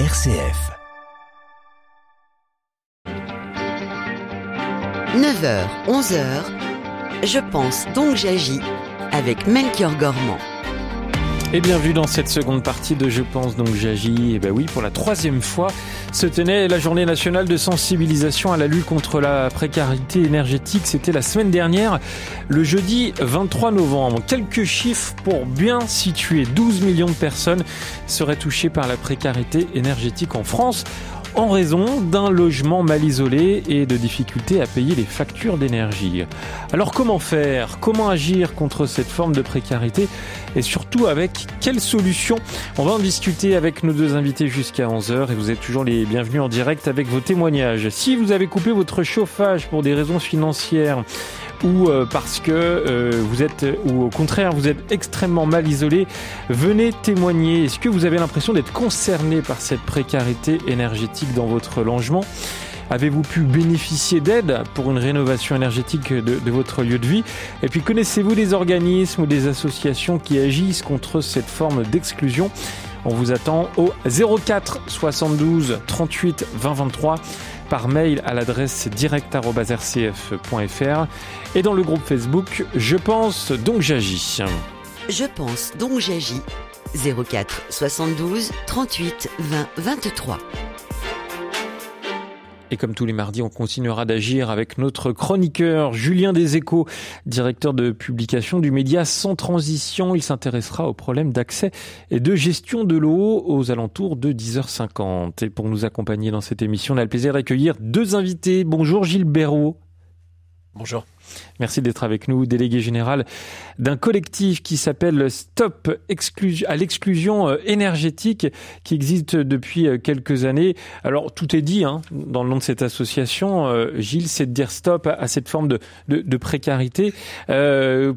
RCF. 9h, 11h, je pense donc j'agis avec Melchior Gormand. Et bienvenue dans cette seconde partie de Je pense donc j'agis. Et ben oui, pour la troisième fois, se tenait la journée nationale de sensibilisation à la lutte contre la précarité énergétique. C'était la semaine dernière, le jeudi 23 novembre. Quelques chiffres pour bien situer. 12 millions de personnes seraient touchées par la précarité énergétique en France en raison d'un logement mal isolé et de difficultés à payer les factures d'énergie. Alors comment faire? Comment agir contre cette forme de précarité? Et surtout avec quelles solutions On va en discuter avec nos deux invités jusqu'à 11h et vous êtes toujours les bienvenus en direct avec vos témoignages. Si vous avez coupé votre chauffage pour des raisons financières, ou euh, parce que euh, vous êtes, ou au contraire, vous êtes extrêmement mal isolé, venez témoigner. Est-ce que vous avez l'impression d'être concerné par cette précarité énergétique dans votre logement? Avez-vous pu bénéficier d'aide pour une rénovation énergétique de, de, votre lieu de vie? Et puis connaissez-vous des organismes ou des associations qui agissent contre cette forme d'exclusion? On vous attend au 04 72 38 20 23 par mail à l'adresse direct.rcf.fr et dans le groupe Facebook Je pense donc j'agis. Je pense donc j'agis 04 72 38 20 23. Et comme tous les mardis, on continuera d'agir avec notre chroniqueur Julien Deséchos, directeur de publication du média Sans Transition. Il s'intéressera aux problèmes d'accès et de gestion de l'eau aux alentours de 10h50. Et pour nous accompagner dans cette émission, on a le plaisir d'accueillir deux invités. Bonjour Gilles Béraud. Bonjour. Merci d'être avec nous, délégué général d'un collectif qui s'appelle Stop à l'exclusion euh, énergétique, qui existe depuis euh, quelques années. Alors tout est dit hein, dans le nom de cette association, euh, Gilles, c'est de dire stop à, cette forme de, précarité.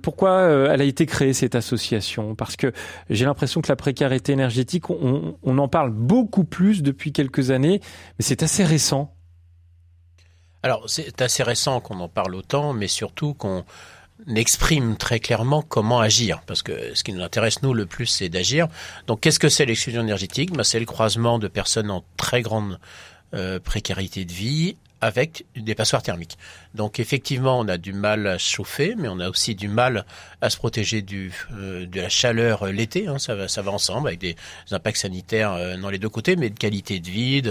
Pourquoi elle a été créée cette association? Parce que j'ai l'impression que la précarité énergétique, on, on en parle beaucoup plus depuis quelques années, mais c'est assez récent. Alors, c'est assez récent qu'on en parle autant, mais surtout qu'on exprime très clairement comment agir, parce que ce qui nous intéresse, nous, le plus, c'est d'agir. Donc, qu'est-ce que c'est l'exclusion énergétique? Ben, C'est le croisement de personnes en très grande euh, précarité de vie avec des passoires thermiques. Donc effectivement, on a du mal à chauffer, mais on a aussi du mal à se protéger du, euh, de la chaleur euh, l'été. Hein, ça, va, ça va ensemble avec des impacts sanitaires euh, dans les deux côtés, mais de qualité de vie,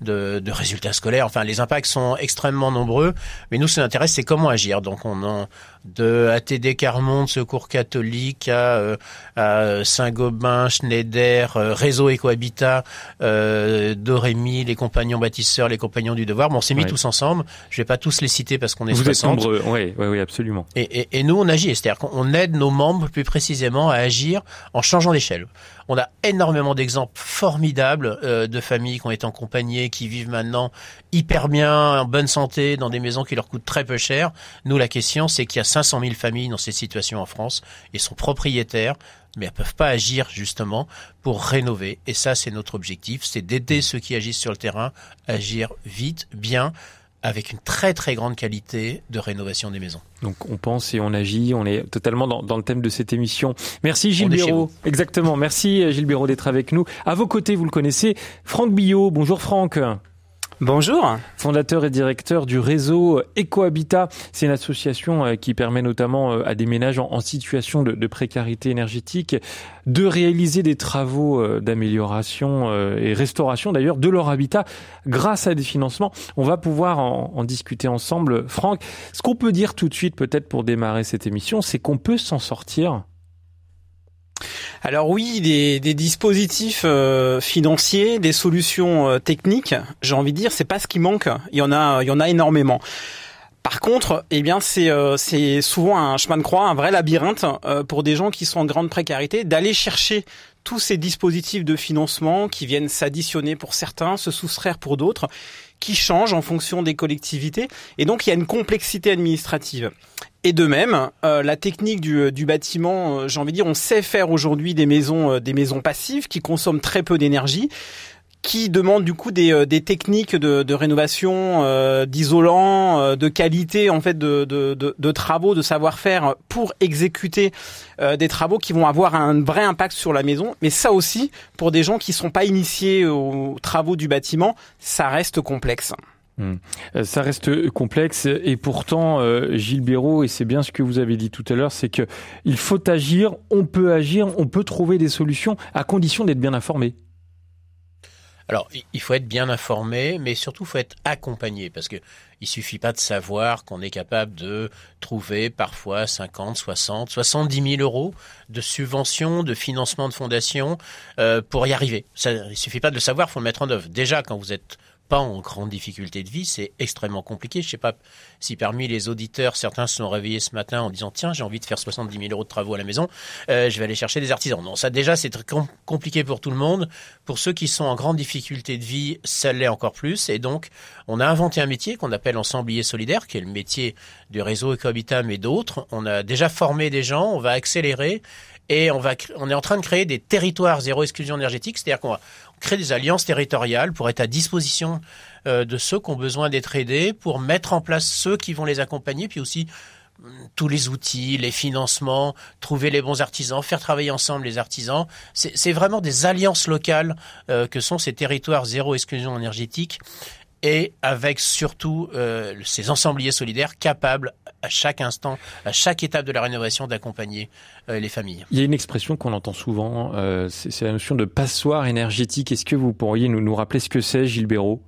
de, résultats scolaires. Enfin, les impacts sont extrêmement nombreux. Mais nous, ce qui nous intéresse, c'est comment agir. Donc on a de ATD Carmonde, Secours catholique, à, à Saint-Gobain, Schneider, Réseau Écohabitat, euh, Dorémy, les compagnons bâtisseurs, les compagnons du devoir. Bon, on s'est mis tous ensemble. Je vais pas tous les citer parce qu'on est Vous 60. êtes nombreux, oui, oui, oui absolument. Et, et, et nous, on agit, c'est-à-dire qu'on aide nos membres plus précisément à agir en changeant d'échelle. On a énormément d'exemples formidables euh, de familles qui ont été accompagnées, qui vivent maintenant hyper bien, en bonne santé, dans des maisons qui leur coûtent très peu cher. Nous, la question, c'est qu'il y a 500 000 familles dans cette situation en France et sont propriétaires mais elles peuvent pas agir justement pour rénover. Et ça, c'est notre objectif, c'est d'aider ceux qui agissent sur le terrain à agir vite, bien, avec une très très grande qualité de rénovation des maisons. Donc on pense et on agit, on est totalement dans, dans le thème de cette émission. Merci Gilles Béraud. Exactement, merci Gilles Béraud d'être avec nous. À vos côtés, vous le connaissez, Franck Billot. Bonjour Franck. Bonjour. Fondateur et directeur du réseau EcoHabitat. C'est une association euh, qui permet notamment euh, à des ménages en situation de, précarité énergétique de réaliser des travaux euh, d'amélioration et restauration d'ailleurs de leur habitat grâce à des financements. On va pouvoir en, en discuter ensemble. Franck, ce qu'on peut dire tout de suite peut-être pour démarrer cette émission, c'est qu'on peut s'en sortir alors oui, des, dispositifs euh, financiers, des solutions euh, techniques, j'ai envie de dire, c'est pas ce qui manque. Il y en a, il y en a énormément. Par contre, eh bien, c'est euh, c'est souvent un chemin de croix, un vrai labyrinthe pour des gens qui sont en grande précarité, d'aller chercher tous ces dispositifs de financement qui viennent s'additionner pour certains, se soustraire pour d'autres qui changent en fonction des collectivités. Et donc, il y a une complexité administrative. Et de même, euh, la technique du, euh, du bâtiment, euh, j'ai envie de dire, on sait faire aujourd'hui des maisons, des maisons passives qui consomment très peu d'énergie qui demande du coup des, des techniques de, de rénovation, euh, d'isolant, de qualité en fait de, de, de, de travaux, de savoir-faire pour exécuter des travaux qui vont avoir un vrai impact sur la maison. Mais ça aussi, pour des gens qui sont pas initiés aux travaux du bâtiment, ça reste complexe. Hmm. Euh, ça reste complexe et pourtant, euh, Gilles Béraud, et c'est bien ce que vous avez dit tout à l'heure, c'est que il faut agir, on peut agir, on peut trouver des solutions à condition d'être bien informé. Alors, il faut être bien informé, mais surtout, il faut être accompagné, parce que il suffit pas de savoir qu'on est capable de trouver parfois 50, 60, 70 000 euros de subventions, de financement de fondation euh, pour y arriver. Ça, il suffit pas de le savoir, faut le mettre en œuvre. Déjà, quand vous êtes pas en grande difficulté de vie, c'est extrêmement compliqué. Je sais pas si parmi les auditeurs, certains se sont réveillés ce matin en disant tiens, j'ai envie de faire 70 000 euros de travaux à la maison, euh, je vais aller chercher des artisans. Non, ça déjà c'est très compliqué pour tout le monde. Pour ceux qui sont en grande difficulté de vie, ça l'est encore plus. Et donc, on a inventé un métier qu'on appelle ensemblier solidaire, qui est le métier du réseau Ecohabitat et d'autres. On a déjà formé des gens, on va accélérer et on va on est en train de créer des territoires zéro exclusion énergétique, c'est-à-dire qu'on va créer des alliances territoriales pour être à disposition euh, de ceux qui ont besoin d'être aidés, pour mettre en place ceux qui vont les accompagner, puis aussi mm, tous les outils, les financements, trouver les bons artisans, faire travailler ensemble les artisans. C'est vraiment des alliances locales euh, que sont ces territoires zéro exclusion énergétique et avec surtout euh, ces ensembliers solidaires capables à chaque instant, à chaque étape de la rénovation, d'accompagner euh, les familles. Il y a une expression qu'on entend souvent, euh, c'est la notion de passoire énergétique. Est-ce que vous pourriez nous, nous rappeler ce que c'est, Gilles Béraud?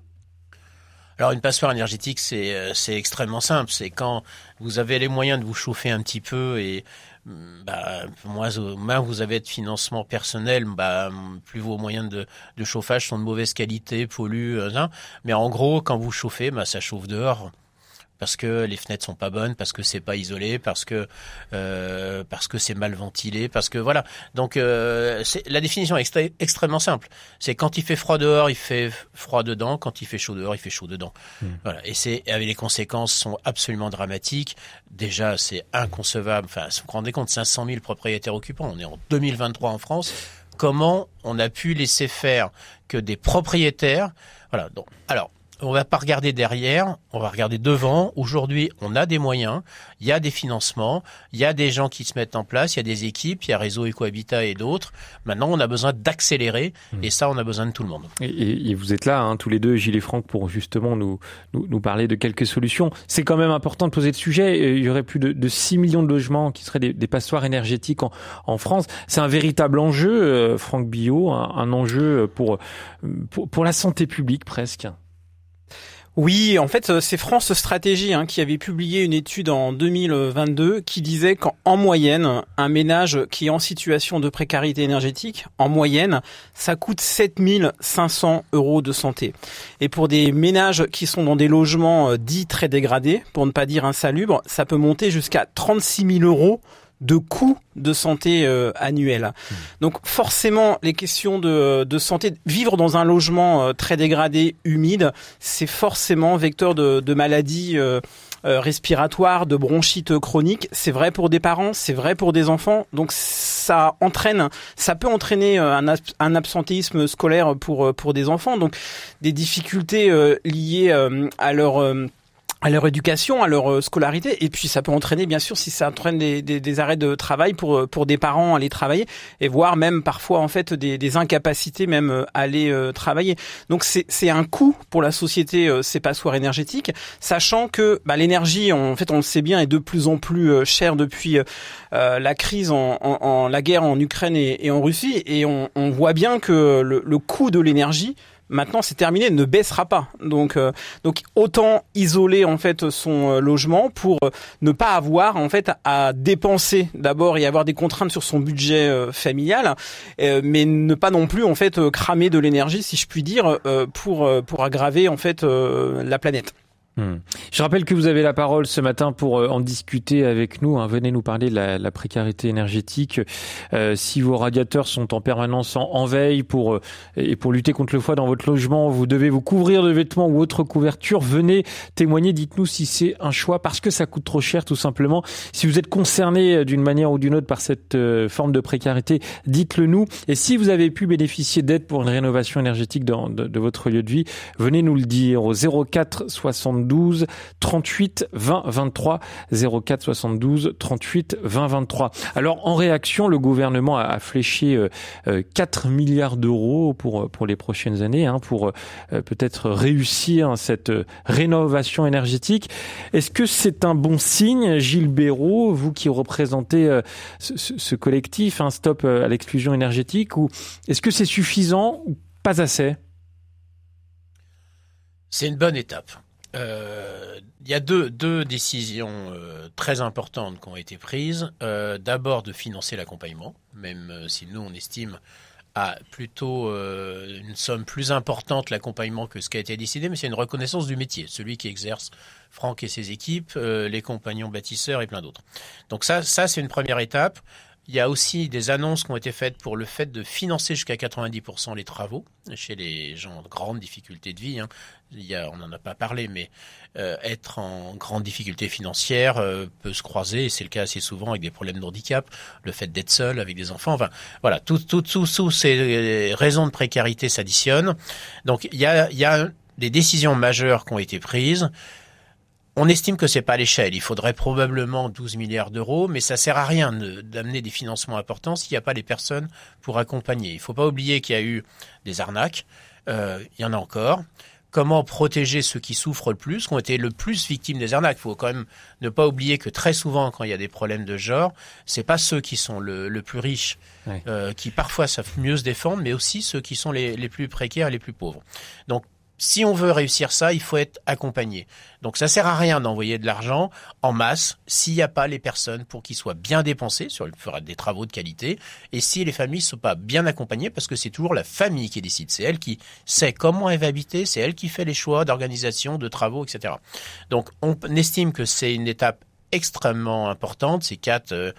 Alors une passoire énergétique, c'est euh, c'est extrêmement simple. C'est quand vous avez les moyens de vous chauffer un petit peu et mm, bah, moins, moins vous avez de financement personnel, bah, plus vos moyens de, de chauffage sont de mauvaise qualité, polluent. Hein. Mais en gros, quand vous chauffez, bah, ça chauffe dehors parce que les fenêtres sont pas bonnes, parce que c'est pas isolé, parce que euh, parce que c'est mal ventilé, parce que voilà. Donc euh, la définition est extrêmement simple. C'est quand il fait froid dehors, il fait froid dedans. Quand il fait chaud dehors, il fait chaud dedans. Hmm. Voilà. Et c'est avec les conséquences sont absolument dramatiques. Déjà, c'est inconcevable. Enfin, vous vous rendez compte, 500 000 propriétaires occupants. On est en 2023 en France. Comment on a pu laisser faire que des propriétaires, voilà. Donc, alors on va pas regarder derrière, on va regarder devant. Aujourd'hui, on a des moyens, il y a des financements, il y a des gens qui se mettent en place, il y a des équipes, il y a Réseau Ecohabitat et d'autres. Maintenant, on a besoin d'accélérer mmh. et ça, on a besoin de tout le monde. Et, vous êtes là, hein, tous les deux, Gilles et Franck, pour justement nous, nous, parler de quelques solutions. C'est quand même important de poser le sujet. Il y aurait plus de, 6 millions de logements qui seraient des, passoires énergétiques en, France. C'est un véritable enjeu, euh, Franck Billot, un, enjeu pour, pour, pour la santé publique presque. Oui, en fait, euh, c'est France Stratégie hein, qui avait publié une étude en 2022 qui disait qu'en moyenne, un ménage qui est en situation de précarité énergétique, en moyenne, ça coûte 7500 euros de santé. Et pour des ménages qui sont dans des logements euh, dits très dégradés, pour ne pas dire insalubres, ça peut monter jusqu'à 36 000 euros de coûts de santé euh, annuels. Hmm. Donc forcément, les questions de, de, santé, vivre dans un logement euh, très dégradé, humide, c'est forcément vecteur de, de maladies euh, euh, respiratoires, de bronchite chronique. C'est vrai pour des parents, c'est vrai pour des enfants. Donc ça entraîne, ça peut entraîner un, un absentéisme scolaire pour pour des enfants. Donc des difficultés liées à leur à leur éducation, à leur euh, scolarité, et puis ça peut entraîner, bien sûr, si ça entraîne des, des, des arrêts de travail pour euh, pour des parents à aller travailler, et voire même parfois en fait des, des incapacités même euh, à aller travailler. Donc c'est c'est un coût pour la société ces passoires énergétiques, sachant que bah, l'énergie, en fait, on le sait bien, est de plus en plus chère depuis la crise en, en, la guerre en Ukraine et, et en Russie, et on, on voit bien que le, le coût de l'énergie Maintenant, c'est terminé, ne baissera pas. Donc, euh, donc autant isoler en fait son euh, logement pour euh, ne pas avoir en fait à dépenser d'abord et avoir des contraintes sur son budget familial, mais ne pas non plus en fait cramer de l'énergie, si je puis dire, pour pour aggraver en fait la planète. Hmm. Je rappelle que vous avez la parole ce matin pour euh, en discuter avec nous. Hein. Venez nous parler de la, précarité énergétique. Euh, si vos radiateurs sont en permanence en, veille pour euh, et pour lutter contre le froid dans votre logement, vous devez vous couvrir de vêtements ou autre couverture. Venez témoigner. Dites-nous si c'est un choix parce que ça coûte trop cher, tout simplement. Si vous êtes concerné d'une manière ou d'une autre par cette forme de précarité, dites-le nous. Et si vous avez pu bénéficier d'aide pour une rénovation énergétique de, votre lieu de vie, venez nous le dire au 04 60 72 38 20 23 04 72 38 20 23. Alors en réaction, le gouvernement a fléché 4 euh, euh, milliards d'euros pour pour les prochaines années hein, pour euh, peut-être réussir cette rénovation énergétique. Est-ce que c'est un bon signe, Gilles Béraud, vous qui représentez ce, ce collectif, un hein, stop à l'exclusion énergétique, ou est-ce que c'est suffisant ou pas assez? C'est une bonne étape. Euh, il y a deux, deux décisions euh, très importantes qui ont été prises. Euh, D'abord de financer l'accompagnement, même si nous on estime à plutôt une somme plus importante l'accompagnement que ce qui a été décidé, mais c'est une reconnaissance du métier, celui qui exerce Franck et ses équipes, les compagnons bâtisseurs et plein d'autres. Donc ça, ça c'est une première étape. Il y a aussi des annonces qui ont été faites pour le fait de financer jusqu'à 90% les travaux chez les gens de grande difficulté de vie. Hein. Il y a, on n'en a pas parlé, mais euh, être en grande difficulté financière euh, peut se croiser, et c'est le cas assez souvent avec des problèmes de handicap, le fait d'être seul avec des enfants. Enfin, voilà, tout, tout, tout, tout ces raisons de précarité s'additionnent. Donc, il y a, il y a des décisions majeures qui ont été prises. On estime que c'est pas l'échelle. Il faudrait probablement 12 milliards d'euros, mais ça sert à rien d'amener des financements importants s'il n'y a pas les personnes pour accompagner. Il faut pas oublier qu'il y a eu des arnaques. Euh, il y en a encore. Comment protéger ceux qui souffrent le plus, qui ont été le plus victimes des arnaques? Il faut quand même ne pas oublier que très souvent, quand il y a des problèmes de genre, c'est pas ceux qui sont le, plus riches euh, qui parfois savent mieux se défendre, mais aussi ceux qui sont les, les plus précaires et les plus pauvres. Donc si on veut réussir ça, il faut être accompagné. Donc ça sert à rien d'envoyer de l'argent en masse s'il n'y a pas les personnes pour qu'ils soient bien dépensés sur fera des travaux de qualité et si les familles ne sont pas bien accompagnées parce que c'est toujours la famille qui décide. C'est elle qui sait comment elle va habiter, c'est elle qui fait les choix d'organisation, de travaux, etc. Donc on estime que c'est une étape extrêmement importante. C'est 4, euh,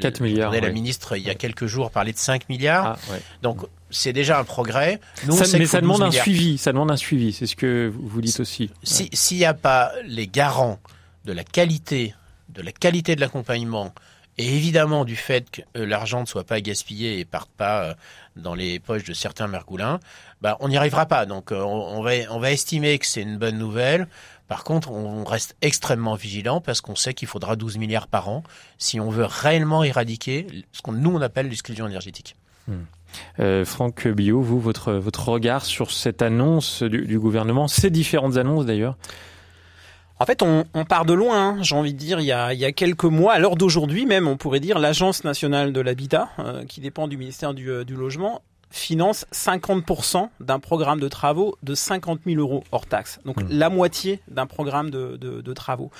4 milliards. La ministre, il y a quelques jours, parlait de 5 milliards. Ah, Donc, c'est déjà un progrès. Nous, ça, mais ça demande un suivi. Ça demande un suivi. C'est ce que vous dites aussi. S'il n'y a pas les garants de la qualité, de la qualité de l'accompagnement, et évidemment du fait que euh, l'argent ne soit pas gaspillé et parte pas euh, dans les poches de certains mergoulins, bah, on n'y arrivera pas. Donc, euh, on, va, on va estimer que c'est une bonne nouvelle. Par contre, on reste extrêmement vigilant parce qu'on sait qu'il faudra 12 milliards par an si on veut réellement éradiquer ce qu'on nous on appelle l'exclusion énergétique. Hmm. Euh, Franck Bio, vous, votre, votre regard sur cette annonce du, gouvernement, ces différentes annonces d'ailleurs? En fait, on, part de loin, hein, j'ai envie de dire, il y, a, il y a quelques mois, à l'heure d'aujourd'hui même, on pourrait dire, l'Agence nationale de l'habitat, euh, qui dépend du ministère du, euh, du Logement, finance 50% d'un programme de travaux de 50 000 euros hors taxe. Donc mmh. la moitié d'un programme de, de, de travaux.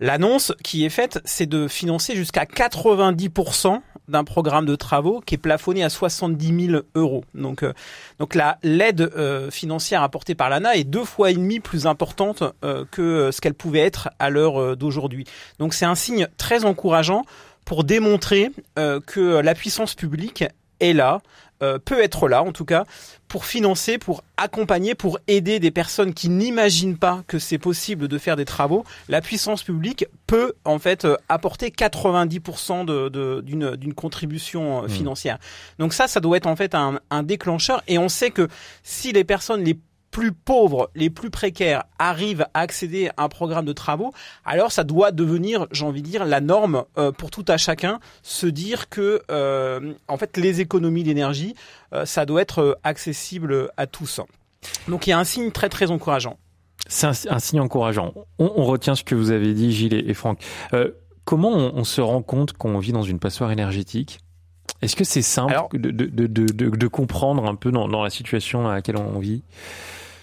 L'annonce qui est faite, c'est de financer jusqu'à 90% d'un programme de travaux qui est plafonné à 70 000 euros. Donc, euh, donc la l'aide euh, financière apportée par l'ANA est deux fois et demi plus importante euh, que ce qu'elle pouvait être à l'heure d'aujourd'hui. Donc c'est un signe très encourageant pour démontrer que la puissance publique est là, euh, peut être là en tout cas pour financer, pour accompagner, pour aider des personnes qui n'imaginent pas que c'est possible de faire des travaux. La puissance publique peut en fait euh, apporter 90% de, d'une, d'une contribution euh, mmh. financière. Donc ça, ça doit être en fait un, un déclencheur. Et on sait que si les personnes les plus pauvres, les plus précaires arrivent à accéder à un programme de travaux, alors ça doit devenir, j'ai envie de dire, la norme euh, pour tout à chacun, se dire que euh, en fait les économies d'énergie, euh, ça doit être accessible à tous. Donc il y a un signe très très encourageant. C'est un, signe encourageant. On, retient ce que vous avez dit, Gilles et, Franck. comment on, se rend compte qu'on vit dans une passoire énergétique? Est-ce que c'est simple de, de, de, comprendre un peu dans, dans la situation à laquelle on vit?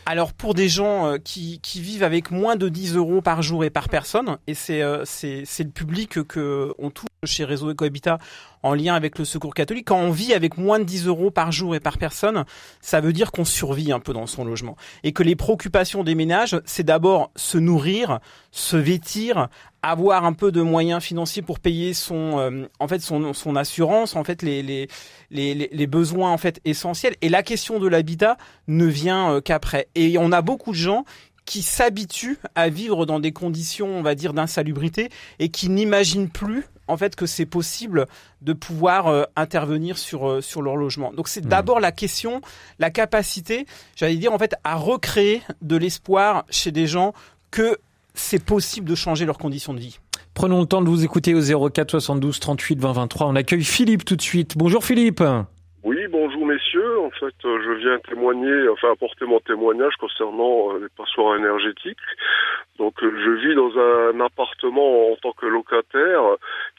Alors pour des gens euh, qui, vivent avec moins de 10 euros par jour et par personne, et c'est euh, le public que on touche chez Réseau Ecohabitat en lien avec le Secours catholique. Quand on vit avec moins de 10 euros par jour et par personne, ça veut dire qu'on survit un peu dans son logement. Et que les préoccupations des ménages, c'est d'abord se nourrir, se vêtir, avoir un peu de moyens financiers pour payer son euh, en fait son, son assurance en fait les, les les, les besoins en fait essentiels. Et la question de l'habitat ne vient euh, qu'après. Et on a beaucoup de gens qui s'habituent à vivre dans des conditions on va dire d'insalubrité et qui n'imaginent plus en fait que c'est possible de pouvoir euh, intervenir sur sur leur logement. Donc c'est mmh. d'abord la question, la capacité, j'allais dire en fait à recréer de l'espoir chez des gens que c'est possible de changer leurs conditions de vie. Prenons le temps de vous écouter au 04 72 38 20 23. On accueille Philippe tout de suite. Bonjour Philippe. Oui, bonjour messieurs. En fait, euh, je viens témoigner, enfin apporter mon témoignage concernant euh, les passoires énergétiques. Donc, euh, je vis dans un appartement en tant que locataire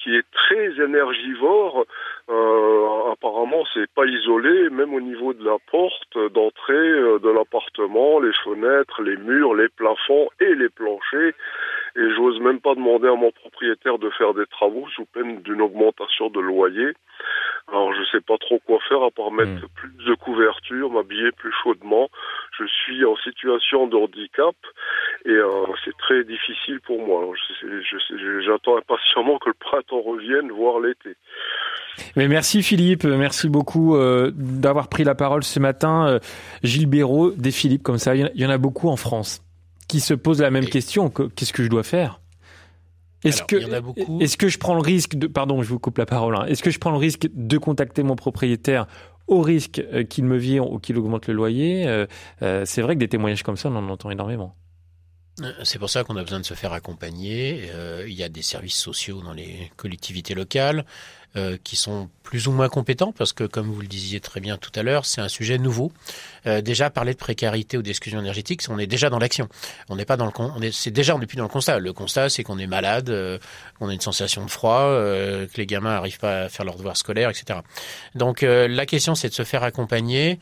qui est très énergivore. Euh, apparemment, c'est pas isolé, même au niveau de la porte d'entrée de l'appartement, les fenêtres, les murs, les plafonds et les planchers et j'ose même pas demander à mon propriétaire de faire des travaux sous peine d'une augmentation de loyer. Alors je sais pas trop quoi faire à part mettre hmm. Plus de couverture, m'habiller plus chaudement. Je suis en situation de handicap et euh, c'est très difficile pour moi. J'attends impatiemment que le printemps revienne, voire l'été. Mais merci Philippe, merci beaucoup euh, d'avoir pris la parole ce matin. Euh, Gilles Béraud, des Philippe comme ça, il y en a beaucoup en France qui se posent la même question. Qu'est-ce que je dois faire? Est-ce que, est-ce que je prends le risque de, pardon, je vous coupe la parole, hein. est-ce que je prends le risque de contacter mon propriétaire au risque euh, qu'il me vire ou qu'il augmente le loyer euh, euh, C'est vrai que des témoignages comme ça, on en entend énormément. C'est pour ça qu'on a besoin de se faire accompagner. il y a des services sociaux dans les collectivités locales. Euh, qui sont plus ou moins compétents parce que, comme vous le disiez très bien tout à l'heure, c'est un sujet nouveau. Euh, déjà parler de précarité ou d'exclusion énergétique, on est déjà dans l'action. On n'est pas dans le, on est, c'est déjà plus dans le constat. Le constat, c'est qu'on est malade, euh, qu'on a une sensation de froid, euh, que les gamins n'arrivent pas à faire leur devoir scolaire, etc. Donc la question, c'est de se faire accompagner.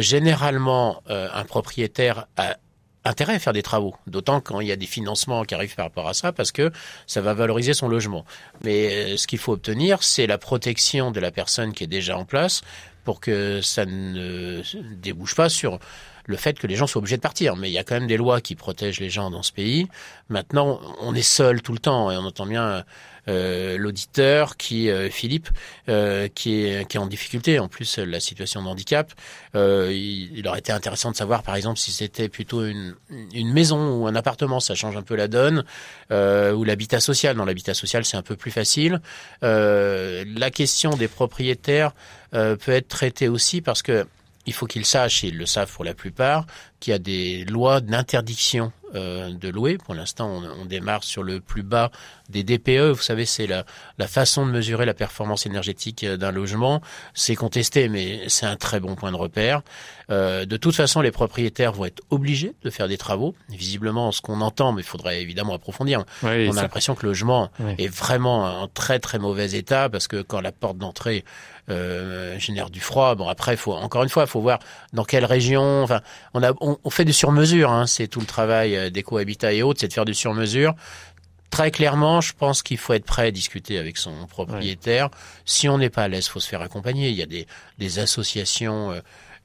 généralement, un propriétaire a intérêt à faire des travaux, d'autant quand il y a des financements qui arrivent par rapport à ça, parce que ça va valoriser son logement. Mais euh, ce qu'il faut obtenir, c'est la protection de la personne qui est déjà en place pour que ça ne débouche pas sur le fait que les gens soient obligés de partir. Mais il y a quand même des lois qui protègent les gens dans ce pays. Maintenant, on est seul tout le temps et on entend bien euh, l'auditeur qui euh, Philippe euh, qui est qui est en difficulté en plus la situation de handicap il, il, aurait été intéressant de savoir par exemple si c'était plutôt une une maison ou un appartement ça change un peu la donne ou l'habitat social dans l'habitat social c'est un peu plus facile la question des propriétaires peut être traitée aussi parce que il faut qu'ils sachent, et ils le savent pour la plupart, qu'il y a des lois d'interdiction euh, de louer. Pour l'instant, on, on, démarre sur le plus bas des DPE. Vous savez, c'est la, la, façon de mesurer la performance énergétique euh, d'un logement. C'est contesté, mais c'est un très bon point de repère. Euh, de toute façon, les propriétaires vont être obligés de faire des travaux. Visiblement, ce qu'on entend, mais il faudrait évidemment approfondir. on a l'impression que le logement est vraiment en très très mauvais état parce que quand la porte d'entrée euh, génère du froid. Bon après, faut encore une fois, il faut voir dans quelle région. Enfin, on a, on, on fait du sur-mesure. Hein, c'est tout le travail euh, d'éco-habitat et autres, c'est de faire du sur-mesure. Très clairement, je pense qu'il faut être prêt à discuter avec son propriétaire. Si on n'est pas à l'aise, faut se faire accompagner. Il y a des, des associations.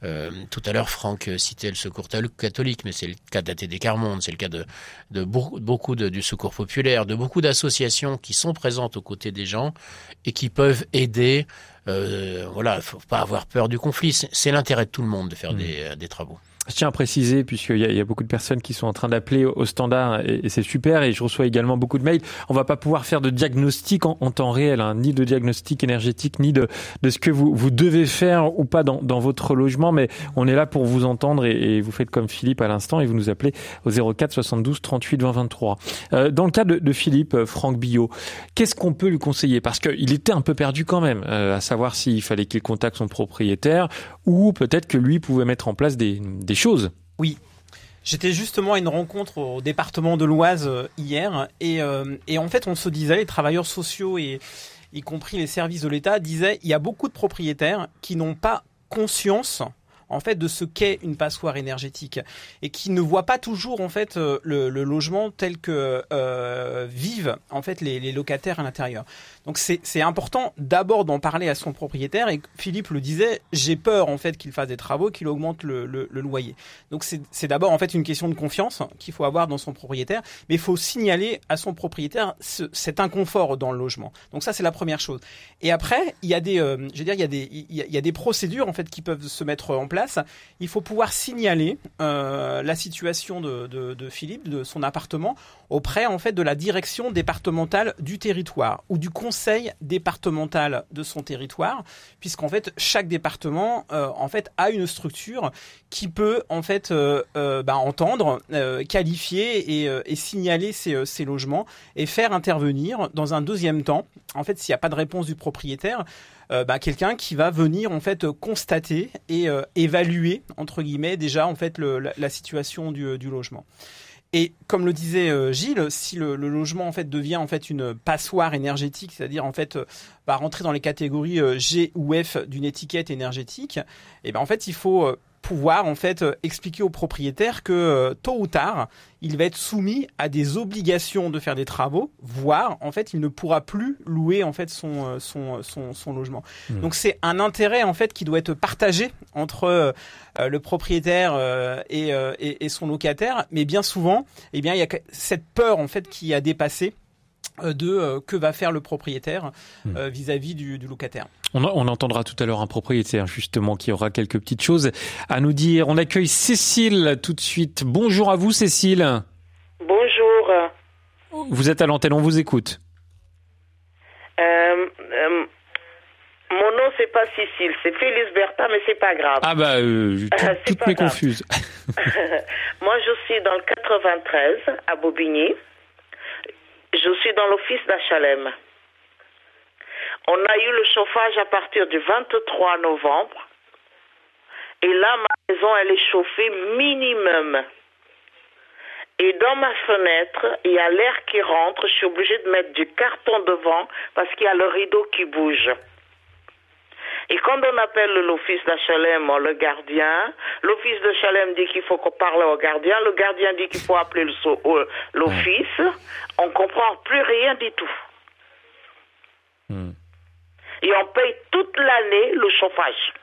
Euh, euh, tout à l'heure, Franck citait le secours catholique, mais c'est le cas de la TD Carmonde, c'est le cas de, de beaucoup de, du secours populaire, de beaucoup d'associations qui sont présentes aux côtés des gens et qui peuvent aider. Euh, voilà, faut pas avoir peur du conflit. C'est l'intérêt de tout le monde de faire mmh. des, des travaux. Je tiens à préciser, puisqu'il y, y, a beaucoup de personnes qui sont en train d'appeler au standard, et, et c'est super, et je reçois également beaucoup de mails. On va pas pouvoir faire de diagnostic en, en temps réel, hein, ni de diagnostic énergétique, ni de, de ce que vous, vous devez faire ou pas dans, dans votre logement, mais on est là pour vous entendre, et, et vous faites comme Philippe à l'instant, et vous nous appelez au 04 72 38 20 23. Euh, dans le cas de, de Philippe, euh, Franck Billot, qu'est-ce qu'on peut lui conseiller? Parce qu'il était un peu perdu quand même, euh, à savoir s'il fallait qu'il contacte son propriétaire, ou peut-être que lui pouvait mettre en place des, des Oui. J'étais justement à une rencontre au département de l'Oise euh, hier et, euh, et, en fait on se disait, les travailleurs sociaux et y compris les services de l'État disaient il y a beaucoup de propriétaires qui n'ont pas conscience en fait de ce qu'est une passoire énergétique et qui ne voit pas toujours en fait euh, le, logement tel que euh, vivent en fait les, locataires à l'intérieur. Donc c'est important d'abord d'en parler à son propriétaire et Philippe le disait, j'ai peur en fait qu'il fasse des travaux, qu'il augmente le, loyer. Donc c'est d'abord en fait une question de confiance qu'il faut avoir dans son propriétaire, mais il faut signaler à son propriétaire ce, cet inconfort dans le logement. Donc ça c'est la première chose. Et après il y a des, euh, je veux dire il y a des il y a des procédures en fait qui peuvent se mettre en place. Il faut pouvoir signaler euh, la situation de, Philippe, de son appartement, auprès en fait de la direction départementale du territoire ou du conseil départemental de son territoire, puisqu'en fait chaque département euh, en fait a une structure qui peut en fait euh, bah, entendre, qualifier et, signaler ces, ces, logements et faire intervenir dans un deuxième temps, en fait s'il n'y a pas de réponse du propriétaire, bah, quelqu'un qui va venir en fait constater et évaluer entre guillemets déjà en fait la, situation du, du logement. Et comme le disait euh, Gilles, si le, logement en fait devient en fait une passoire énergétique, c'est-à-dire en fait euh, va rentrer dans les catégories euh, G ou F d'une étiquette énergétique, eh ben en fait il faut pouvoir en fait expliquer au propriétaire que tôt ou tard, il va être soumis à des obligations de faire des travaux, voire en fait il ne pourra plus louer en fait son son son, son logement. Mmh. Donc c'est un intérêt en fait qui doit être partagé entre euh, le propriétaire euh, et, et, et, son locataire, mais bien souvent, eh bien il y a cette peur en fait qui a dépassé de euh, que va faire le propriétaire vis-à-vis -vis du, du, locataire. On, on, entendra tout à l'heure un propriétaire justement qui aura quelques petites choses à nous dire. On accueille Cécile tout de suite. Bonjour à vous Cécile. Bonjour. Vous êtes à l'antenne, on vous écoute. Euh, euh, mon nom c'est pas Cécile, c'est Félix Bertha, mais c'est pas grave. Ah bah euh, tout, toutes mes confuses. Moi je suis dans le 93 à Bobigny. Je suis dans l'office d'HLM. On a eu le chauffage à partir du 23 novembre. Et là, ma maison, elle est chauffée minimum. Et dans ma fenêtre, il y a l'air qui rentre. Je suis obligée de mettre du carton devant parce qu'il y a le rideau qui bouge. Et quand on appelle l'office d'HLM, le gardien, l'office de HLM dit qu'il faut qu'on parle au gardien, le gardien dit qu'il faut appeler l'office, on comprend plus rien du tout. Hmm. Et on paye toute l'année le chauffage.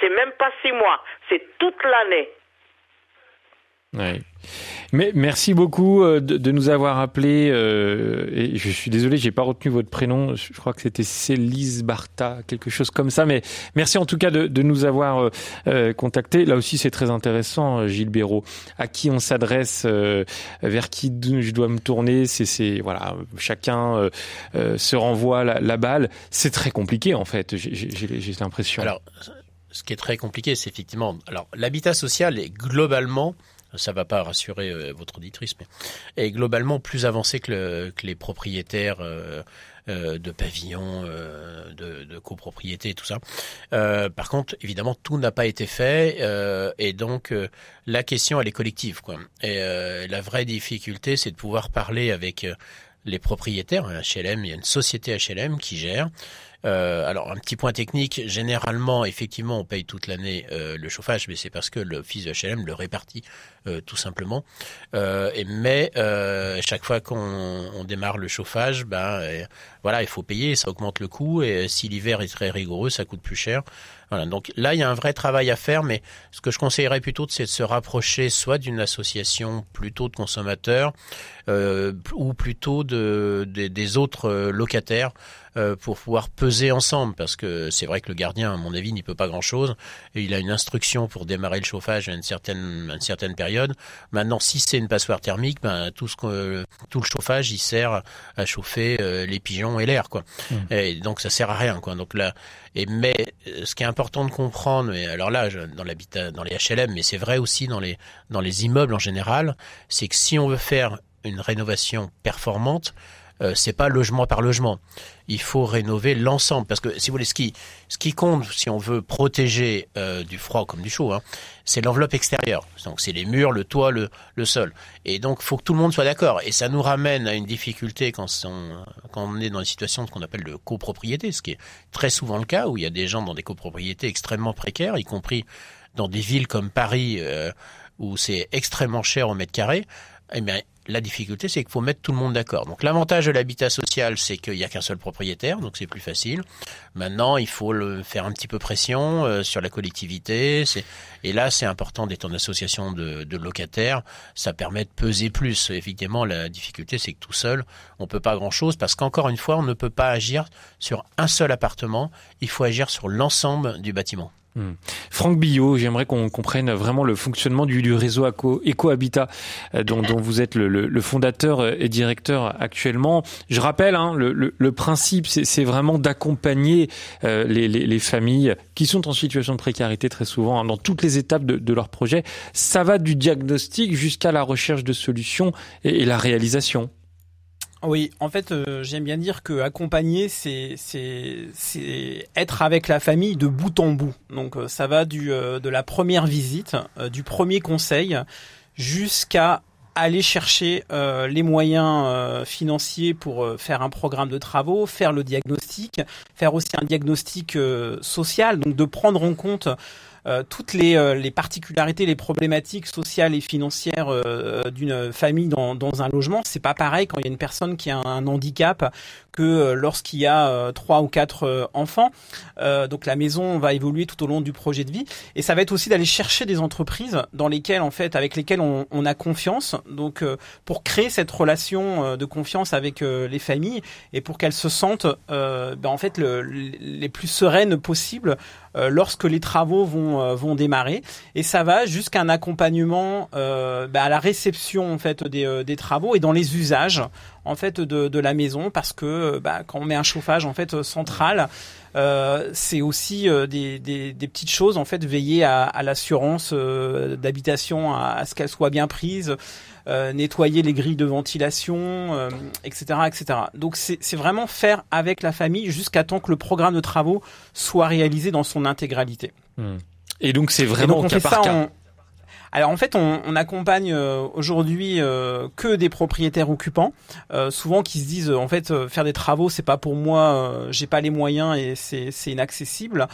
C'est même pas six mois, c'est toute l'année. Oui. Mais merci beaucoup de, de nous avoir appelé. Euh, et je suis désolé, j'ai pas retenu votre prénom. Je crois que c'était Célise Barta, quelque chose comme ça. Mais merci en tout cas de, de nous avoir euh, contacté. Là aussi, c'est très intéressant, Gilles Béraud. À qui on s'adresse, euh, vers qui je dois me tourner. C'est voilà, chacun euh, se renvoie la, la balle. C'est très compliqué en fait. J'ai l'impression. Alors, ce qui est très compliqué, c'est effectivement. Alors, l'habitat social est globalement ça va pas rassurer euh, votre auditrice, mais est globalement plus avancé que, le, que les propriétaires euh, euh, de pavillons, de, de copropriété et tout ça. Par contre, évidemment, tout n'a pas été fait et donc la question elle est collective. Et la vraie difficulté, c'est de pouvoir parler avec les propriétaires. HLM, il y a une société HLM qui gère. Euh, alors un petit point technique, généralement effectivement on paye toute l'année euh, le chauffage, mais c'est parce que l'office de HLM le répartit euh, tout simplement. et mais chaque fois qu'on démarre le chauffage, ben voilà il faut payer, ça augmente le coût et si l'hiver est très rigoureux, ça coûte plus cher. Voilà, donc là, il y a un vrai travail à faire, mais ce que je conseillerais plutôt, c'est de se rapprocher soit d'une association plutôt de consommateurs, euh, ou plutôt de, de, des autres locataires euh, pour pouvoir peser ensemble, parce que c'est vrai que le gardien, à mon avis, n'y peut pas grand-chose. Il a une instruction pour démarrer le chauffage à une certaine, à une certaine période. Maintenant, si c'est une passoire thermique, ben, tout, ce que, tout le chauffage, il sert à chauffer euh, les pigeons et l'air. quoi. Mmh. Et donc, ça sert à rien. quoi. Donc là, et mais ce qui est important de comprendre, et alors là, dans l'habitat, dans les HLM, mais c'est vrai aussi dans les dans les immeubles en général, c'est que si on veut faire une rénovation performante, euh, c'est pas logement par logement. Il faut rénover l'ensemble parce que si vous voulez, ce qui, ce qui compte, si on veut protéger euh, du froid comme du chaud, hein, c'est l'enveloppe extérieure. Donc c'est les murs, le toit, le, le sol. Et donc faut que tout le monde soit d'accord. Et ça nous ramène à une difficulté quand on, quand on est dans une situation qu'on appelle de copropriété, ce qui est très souvent le cas où il y a des gens dans des copropriétés extrêmement précaires, y compris dans des villes comme Paris où c'est extrêmement cher au mètre carré, eh bien, la difficulté, c'est qu'il faut mettre tout le monde d'accord. Donc l'avantage de l'habitat social, c'est qu'il n'y a qu'un seul propriétaire, donc c'est plus facile. Maintenant, il faut le faire un petit peu pression euh, sur la collectivité. Et là, c'est important d'être en association de, de, locataires. Ça permet de peser plus. Évidemment, la difficulté, c'est que tout seul, on peut pas grand-chose parce qu'encore une fois, on ne peut pas agir sur un seul appartement. Il faut agir sur l'ensemble du bâtiment. Hmm. Franck Billot, j'aimerais qu'on comprenne vraiment le fonctionnement du, réseau Eco-Habitat euh, dont, vous êtes le, fondateur et directeur actuellement. Je rappelle, hein, le, principe, c'est vraiment d'accompagner euh, les, familles qui sont en situation de précarité très souvent hein, dans toutes les étapes de, leur projet. Ça va du diagnostic jusqu'à la recherche de solutions et la réalisation. Oui, en fait, euh, j'aime bien dire que accompagner, c'est être avec la famille de bout en bout. Donc euh, ça va du euh, de la première visite, du premier conseil, jusqu'à aller chercher les moyens financiers pour faire un programme de travaux, faire le diagnostic, faire aussi un diagnostic social, donc de prendre en compte euh, toutes les, euh, les, particularités, les problématiques sociales et financières euh, d'une famille dans, dans, un logement, c'est pas pareil quand il y a une personne qui a un handicap que lorsqu'il y a trois ou quatre enfants. donc la maison va évoluer tout au long du projet de vie et ça va être aussi d'aller chercher des entreprises dans lesquelles en fait avec lesquelles on, on a confiance. Donc pour créer cette relation de confiance avec les familles et pour qu'elles se sentent ben, en fait le, les plus sereines possibles lorsque les travaux vont euh, vont, démarrer. Et ça va jusqu'à un accompagnement euh, bah, à la réception en fait des, euh, des, travaux et dans les usages en fait de, de la maison. Parce que bah, quand on met un chauffage en fait central euh, c'est aussi des, des, des, petites choses en fait veiller à, à l'assurance d'habitation à, à, ce qu'elle soit bien prise nettoyer les grilles de ventilation etc etc donc c'est vraiment faire avec la famille jusqu'à temps que le programme de travaux soit réalisé dans son intégralité hmm. Et donc c'est vraiment donc, cas par cas. Alors en fait, on, on accompagne euh, aujourd'hui euh, que des propriétaires occupants, euh, souvent qui se disent en fait faire des travaux c'est pas pour moi, j'ai pas les moyens et c'est inaccessible.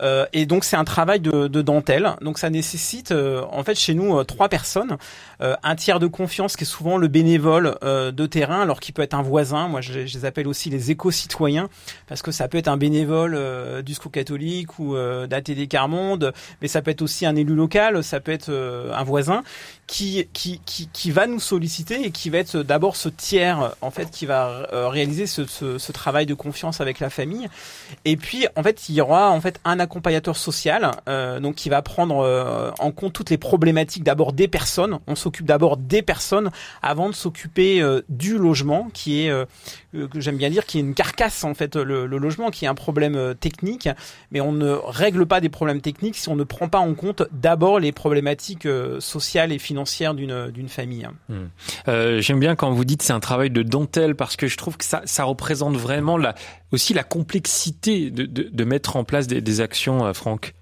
Euh, et donc c'est un travail de, de, dentelle. Donc ça nécessite euh, en fait chez nous euh, trois personnes, un tiers de confiance qui est souvent le bénévole de terrain, alors qu'il peut être un voisin. Moi je, les appelle aussi les éco-citoyens parce que ça peut être un bénévole du SCO catholique ou d'ATD Carmonde, mais ça peut être aussi un élu local, ça peut être un voisin qui, qui, qui, qui, va nous solliciter et qui va être d'abord ce tiers en fait qui va réaliser ce, ce, ce, travail de confiance avec la famille et puis en fait il y aura en fait un accompagnateur social, euh, donc qui va prendre euh, en compte toutes les problématiques d'abord des personnes. On s'occupe d'abord des personnes avant de s'occuper euh, du logement, qui est que j'aime bien dire, qui est une carcasse en fait le, logement, qui est un problème technique, mais on ne règle pas des problèmes techniques si on ne prend pas en compte d'abord les problématiques sociales et financières d'une d'une famille. Hmm. j'aime bien quand vous dites c'est un travail de dentelle parce que je trouve que ça ça représente vraiment la aussi la complexité de, de, de mettre en place des, des actions, euh, Franck?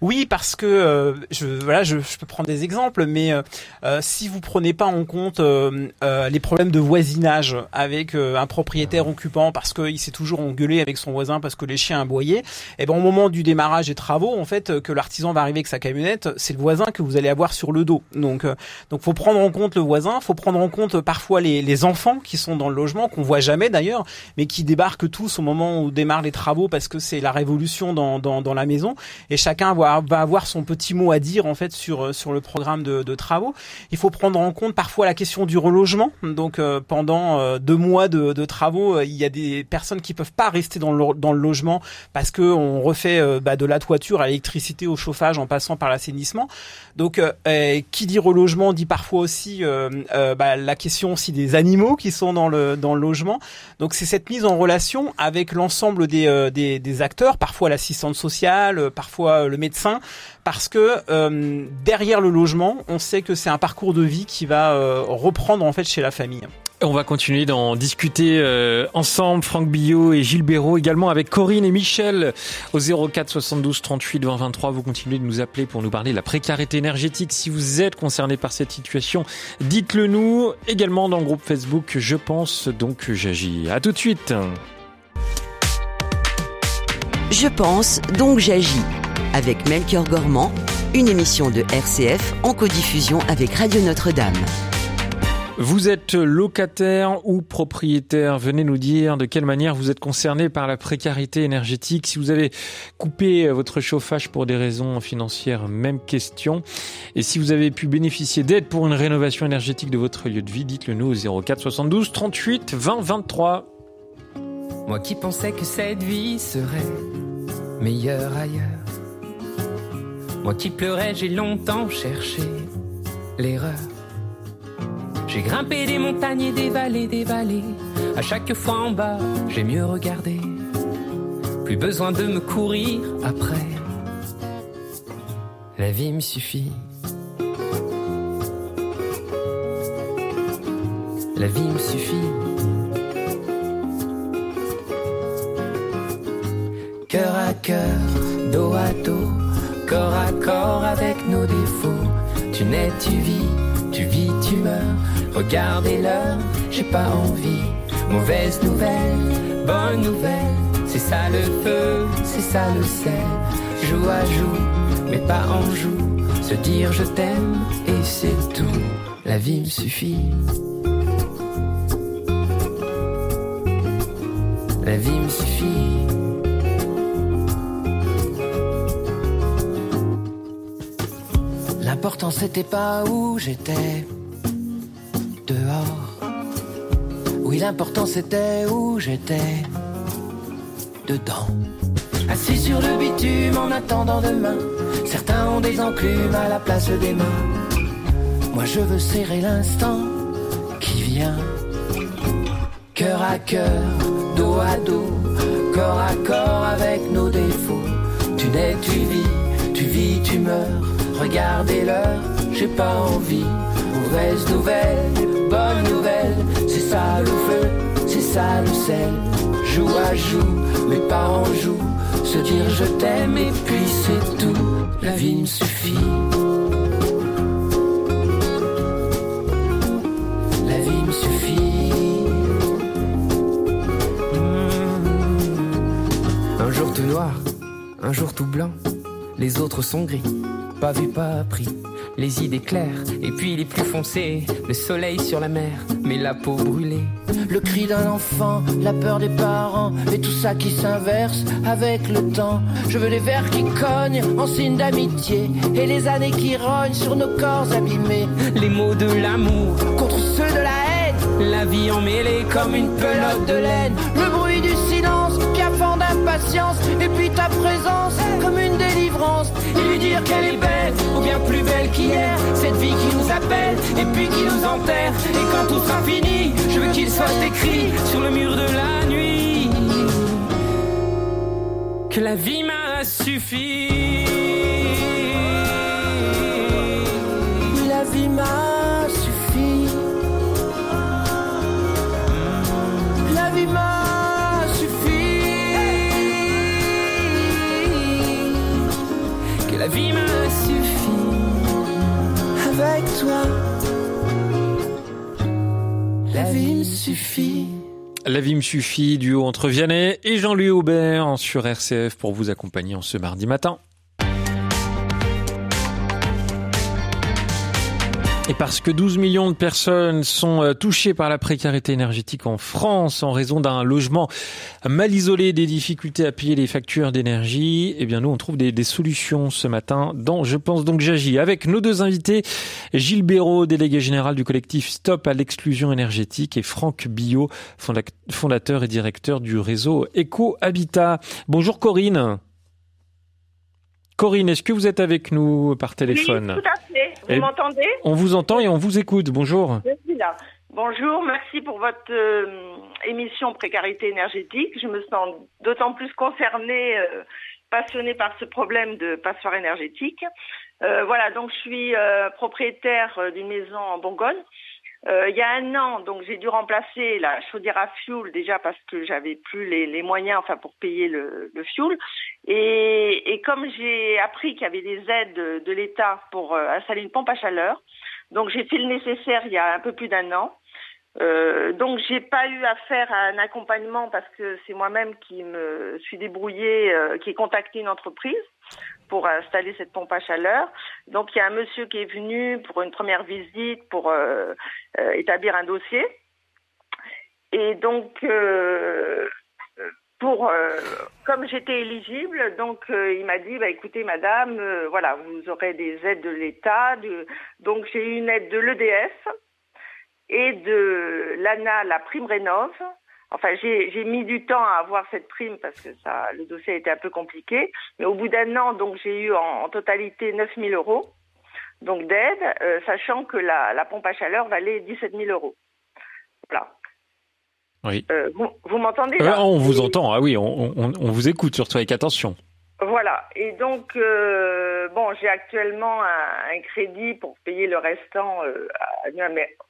Oui, parce que euh, je, voilà, je, peux prendre des exemples, mais euh, euh, si vous prenez pas en compte les problèmes de voisinage avec un propriétaire occupant parce qu'il s'est toujours engueulé avec son voisin parce que les chiens aboyaient, et eh ben au moment du démarrage des travaux, en fait, que l'artisan va arriver avec sa camionnette, c'est le voisin que vous allez avoir sur le dos. Donc, donc faut prendre en compte le voisin, faut prendre en compte parfois les, les enfants qui sont dans le logement qu'on voit jamais d'ailleurs, mais qui débarquent tous au moment où démarrent les travaux parce que c'est la révolution dans, dans, dans la maison et chacun voit va, avoir son petit mot à dire en fait sur euh, sur le programme de, de travaux. Il faut prendre en compte parfois la question du relogement. Donc euh, pendant euh, deux mois de, de, travaux, il y a des personnes qui peuvent pas rester dans le, dans le logement parce que on refait bah, de la toiture à l'électricité, au chauffage, en passant par l'assainissement. Donc qui dit relogement dit parfois aussi bah, la question aussi des animaux qui sont dans le dans le logement. Donc c'est cette mise en relation avec l'ensemble des, des, des acteurs, parfois l'assistante sociale, parfois le médecin parce que euh, derrière le logement, on sait que c'est un parcours de vie qui va euh, reprendre en fait chez la famille. On va continuer d'en discuter euh, ensemble, Franck Billot et Gilles Béraud, également avec Corinne et Michel au 04 72 38 20 23. Vous continuez de nous appeler pour nous parler de la précarité énergétique. Si vous êtes concerné par cette situation, dites-le nous. Également dans le groupe Facebook, je pense donc j'agis. À tout de suite. Je pense donc j'agis avec Melchior Gormand, une émission de RCF en codiffusion avec Radio Notre-Dame. Vous êtes locataire ou propriétaire Venez nous dire de quelle manière vous êtes concerné par la précarité énergétique. Si vous avez coupé votre chauffage pour des raisons financières, même question. Et si vous avez pu bénéficier d'aide pour une rénovation énergétique de votre lieu de vie, dites-le nous au 04 72 38 20 23. Moi qui pensais que cette vie serait meilleure ailleurs. Moi qui pleurais, j'ai longtemps cherché l'erreur. J'ai grimpé des montagnes et des vallées, des vallées. À chaque fois en bas, j'ai mieux regardé. Plus besoin de me courir après. La vie me suffit. La vie me suffit. Cœur à cœur, dos à dos, corps à corps avec nos défauts. Tu nais, tu vis, tu vis, tu meurs. Regardez l'heure, j'ai pas envie. Mauvaise nouvelle, bonne nouvelle. C'est ça le feu, c'est ça le sel. Joue à joue, mais pas en joue. Se dire je t'aime et c'est tout. La vie me suffit. La vie me suffit. L'important c'était pas où j'étais dehors. Oui, l'important c'était où j'étais dedans. Assis sur le bitume en attendant demain. Certains ont des enclumes à la place des mains. Moi je veux serrer l'instant qui vient. Cœur à cœur, dos à dos, corps à corps avec nos défauts. Tu nais, tu vis, tu vis, tu meurs. Regardez l'heure, j'ai pas envie. Mauvaise nouvelle, bonne nouvelle, c'est ça le feu, c'est ça le sel. Joue à joue, mais pas en joue. Se dire je t'aime et puis c'est tout. La vie me suffit. La vie me suffit. Mmh. Un jour tout noir, un jour tout blanc. Les autres sont gris, pas vu, pas appris les idées claires, et puis les plus foncés, le soleil sur la mer, mais la peau brûlée. Le cri d'un enfant, la peur des parents, et tout ça qui s'inverse avec le temps. Je veux les vers qui cognent en signe d'amitié, et les années qui rognent sur nos corps abîmés. Les mots de l'amour contre ceux de la haine, la vie emmêlée comme une pelote de laine. Le bruit du silence qui affond d'impatience, et puis ta présence comme une Et lui dire qu'elle est belle, ou bien plus belle qu'hier. Cette vie qui nous appelle, et puis qui nous enterre. Et quand tout sera fini, je veux qu'il soit écrit sur le mur de la nuit. Que la vie m'a suffi. La vie me suffit. La vie me suffit, duo entre Vianney et Jean-Louis Aubert sur RCF pour vous accompagner en ce mardi matin. Et parce que 12 millions de personnes sont touchées par la précarité énergétique en France en raison d'un logement mal isolé, des difficultés à payer les factures d'énergie, eh bien nous on trouve des, des, solutions ce matin dans Je pense donc j'agis avec nos deux invités, Gilles Béraud, délégué général du collectif Stop à l'exclusion énergétique et Franck Billot, fondateur et directeur du réseau Eco Habitat. Bonjour Corinne. Corinne, est-ce que vous êtes avec nous par téléphone Oui, tout à fait. Vous m'entendez On vous entend et on vous écoute. Bonjour. Je suis là. Bonjour, merci pour votre euh, émission Précarité énergétique. Je me sens d'autant plus concernée, euh, passionnée par ce problème de passoire énergétique. Euh, voilà, donc je suis propriétaire d'une maison en Bourgogne. Il y a un an, donc j'ai dû remplacer la chaudière à fioul déjà parce que j'avais plus les, moyens, enfin pour payer le, fioul. Et, comme j'ai appris qu'il y avait des aides de, de l'État pour euh, installer une pompe à chaleur, donc j'ai fait le nécessaire il y a un peu plus d'un an. Euh, donc j'ai pas eu affaire à un accompagnement parce que c'est moi-même qui me suis débrouillée, euh, qui ai contacté une entreprise pour installer cette pompe à chaleur. Donc il y a un monsieur qui est venu pour une première visite pour établir un dossier. Et donc pour comme j'étais éligible, donc il m'a dit bah écoutez madame, voilà, vous aurez des aides de l'État, donc j'ai eu une aide de l'EDF et de l'ANA, la prime rénov. Enfin, j'ai mis du temps à avoir cette prime parce que ça, le dossier a été un peu compliqué. Mais au bout d'un an, donc j'ai eu en, totalité 9 000 euros donc d'aide, euh, sachant que la, la, pompe à chaleur valait 17 000 euros. Voilà. Oui. Euh, vous, vous m'entendez On vous entend. Ah oui, on, on, on vous écoute surtout avec attention. Voilà. Et donc, euh, bon, j'ai actuellement un, un, crédit pour payer le restant. Euh, à,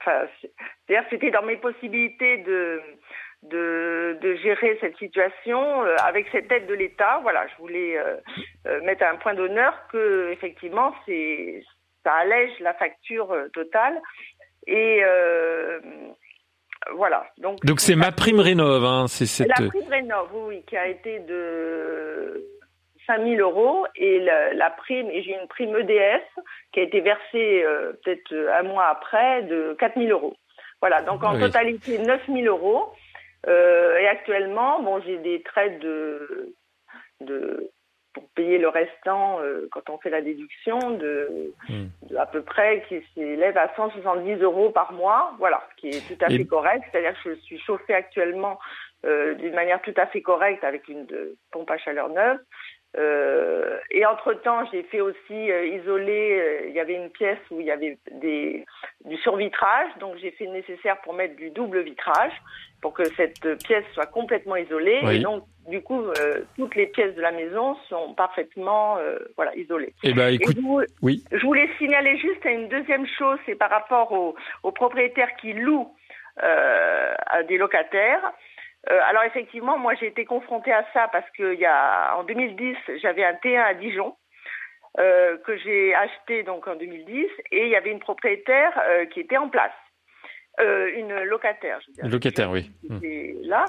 enfin, c'est-à-dire, c'était dans mes possibilités de, de, de gérer cette situation euh, avec cette aide de l'État. Voilà, je voulais euh, euh, mettre un point d'honneur que effectivement, c'est ça allège la facture totale et voilà. Donc, donc c'est ma prime rénov. Hein, c'est cette... La prime rénov, oui, qui a été de 5 000 euros et la, la prime, et j'ai une prime EDF qui a été versée euh, peut-être un mois après de 4 000 euros. Voilà, donc en oui. totalité 9 000 euros. Euh, et actuellement, bon, j'ai des traits de, de pour payer le restant euh, quand on fait la déduction de, mmh. de à peu près qui s'élève à 170 euros par mois, voilà, ce qui est tout à et... fait correct. C'est-à-dire que je suis chauffée actuellement euh, d'une manière tout à fait correcte avec une de, pompe à chaleur neuve. Euh, et entre-temps, j'ai fait aussi euh, isoler, euh, il y avait une pièce où il y avait des, du survitrage, donc j'ai fait le nécessaire pour mettre du double vitrage, pour que cette pièce soit complètement isolée. Oui. Et donc, du coup, euh, toutes les pièces de la maison sont parfaitement voilà, isolées. Eh ben, écoute, et vous, oui. Je voulais signaler juste à une deuxième chose, c'est par rapport aux, aux propriétaires qui louent à des locataires. Euh, alors effectivement, moi j'ai été confrontée à ça parce que il y a en 2010 j'avais un T1 à Dijon euh, que j'ai acheté donc en 2010 et il y avait une propriétaire euh, qui était en place, euh, une locataire. Je veux dire, une locataire, oui. Là.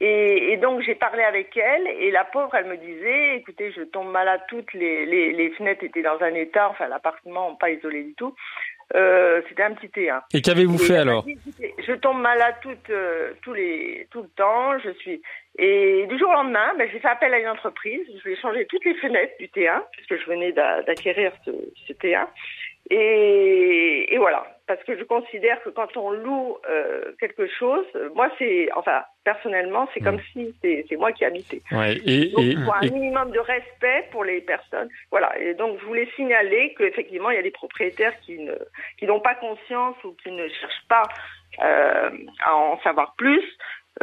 Et, et, donc j'ai parlé avec elle et la pauvre elle me disait écoutez je tombe malade toutes les, les, les fenêtres étaient dans un état enfin l'appartement pas isolé du tout euh, c'était un petit T1. Et qu'avez-vous fait alors dit, Je tombe malade tout, euh, tous les, tout le temps. Je suis et du jour au lendemain, ben, j'ai fait appel à une entreprise. Je vais changer toutes les fenêtres du T1 puisque je venais d'acquérir ce, ce, T1. Et, et, voilà, parce que je considère que quand on loue euh, quelque chose, moi c'est, enfin personnellement, c'est mmh. comme si c'est moi qui habitais. Ouais, et, donc, et, faut un minimum de respect pour les personnes. Voilà, et donc je voulais signaler qu'effectivement il y a des propriétaires qui ne qui n'ont pas conscience ou qui ne cherchent pas euh, à en savoir plus.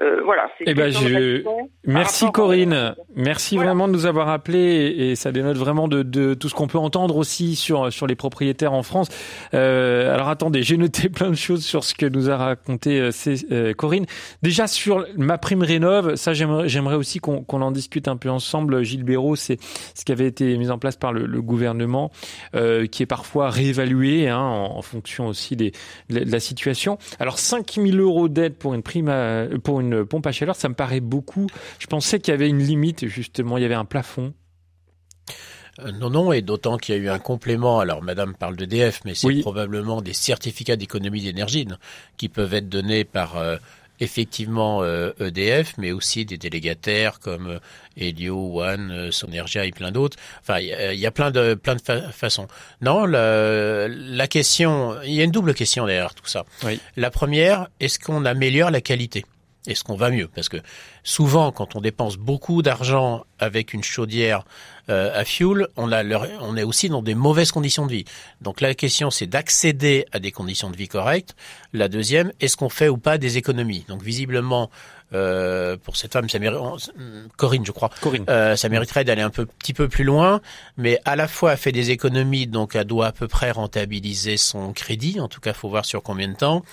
Euh, voilà. Eh ben, je... Merci Corinne. Merci voilà. vraiment de nous avoir appelé et, ça dénote vraiment de, de tout ce qu'on peut entendre aussi sur sur les propriétaires en France. Euh, alors attendez, j'ai noté plein de choses sur ce que nous a raconté euh, euh Corinne. Déjà sur ma prime rénov, ça j'aimerais aussi qu'on qu en discute un peu ensemble. Gilles Béraud, c'est ce qui avait été mis en place par le, le gouvernement, qui est parfois réévalué hein, en, en, fonction aussi des, de la situation. Alors 5000 euros d'aide pour une prime à, pour une une pompe à chaleur, ça me paraît beaucoup. Je pensais qu'il y avait une limite, justement, il y avait un plafond. Euh, non, non, et d'autant qu'il y a eu un complément. Alors, Madame parle d'EDF, mais c'est oui. probablement des certificats d'économie d'énergie qui peuvent être donnés par euh, effectivement euh, EDF, mais aussi des délégataires comme euh, Elio, One, Sonergia et plein d'autres. Enfin, il y, y, a plein de plein de fa façons. Non, la, la question, il y a une double question derrière tout ça. Oui. La première, est-ce qu'on améliore la qualité? Est-ce qu'on va mieux? Parce que souvent, quand on dépense beaucoup d'argent avec une chaudière euh, à fuel, on, on est aussi dans des mauvaises conditions de vie. Donc la question, c'est d'accéder à des conditions de vie correctes. La deuxième, est-ce qu'on fait ou pas des économies? Donc visiblement, euh, pour cette femme, ça mérite, Corinne, je crois, Corinne. Euh, ça mériterait d'aller un peu, petit peu plus loin, mais à la fois elle fait des économies, donc elle doit à peu près rentabiliser son crédit, en tout cas, faut voir sur combien de temps,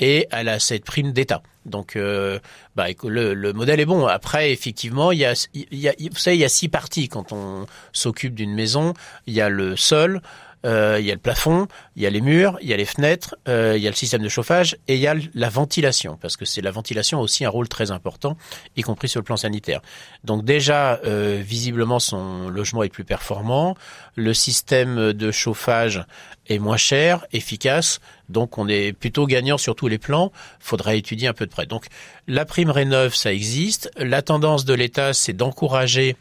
et elle a cette prime d'État. Donc, euh, bah, le, le, modèle est bon. Après, effectivement, il y a, il y a, vous savez, il y a six parties quand on s'occupe d'une maison. Il y a le sol, euh, il y a le plafond, il y a les murs, il y a les fenêtres, euh, il y a le système de chauffage et il y a la ventilation, parce que c'est la ventilation a aussi un rôle très important, y compris sur le plan sanitaire. Donc déjà, euh, visiblement, son logement est plus performant, le système de chauffage est moins cher, efficace, donc on est plutôt gagnant sur tous les plans. Faudrait étudier un peu de près. Donc la prime rénov, ça existe. La tendance de l'État, c'est d'encourager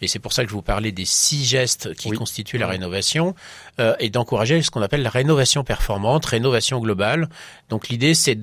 et c'est pour ça que je vous parlais des six gestes qui constituent la rénovation, euh, et d'encourager ce qu'on appelle la rénovation performante, rénovation globale. Donc l'idée, c'est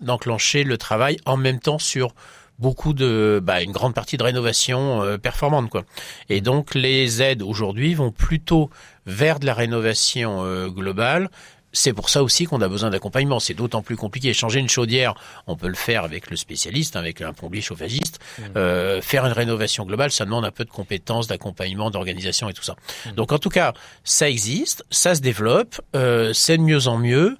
d'enclencher le travail en même temps sur beaucoup de bah, une grande partie de rénovation euh, performante quoi. Et donc les aides aujourd'hui vont plutôt vers de la rénovation euh, globale, c'est pour ça aussi qu'on a besoin d'accompagnement. C'est d'autant plus compliqué. Changer une chaudière, on peut le faire avec le spécialiste, avec un plombier chauffagiste. Mmh. Euh, faire une rénovation globale, ça demande un peu de compétences, d'accompagnement, d'organisation et tout ça. Mmh. Donc en tout cas, ça existe, ça se développe, euh, c'est de mieux en mieux.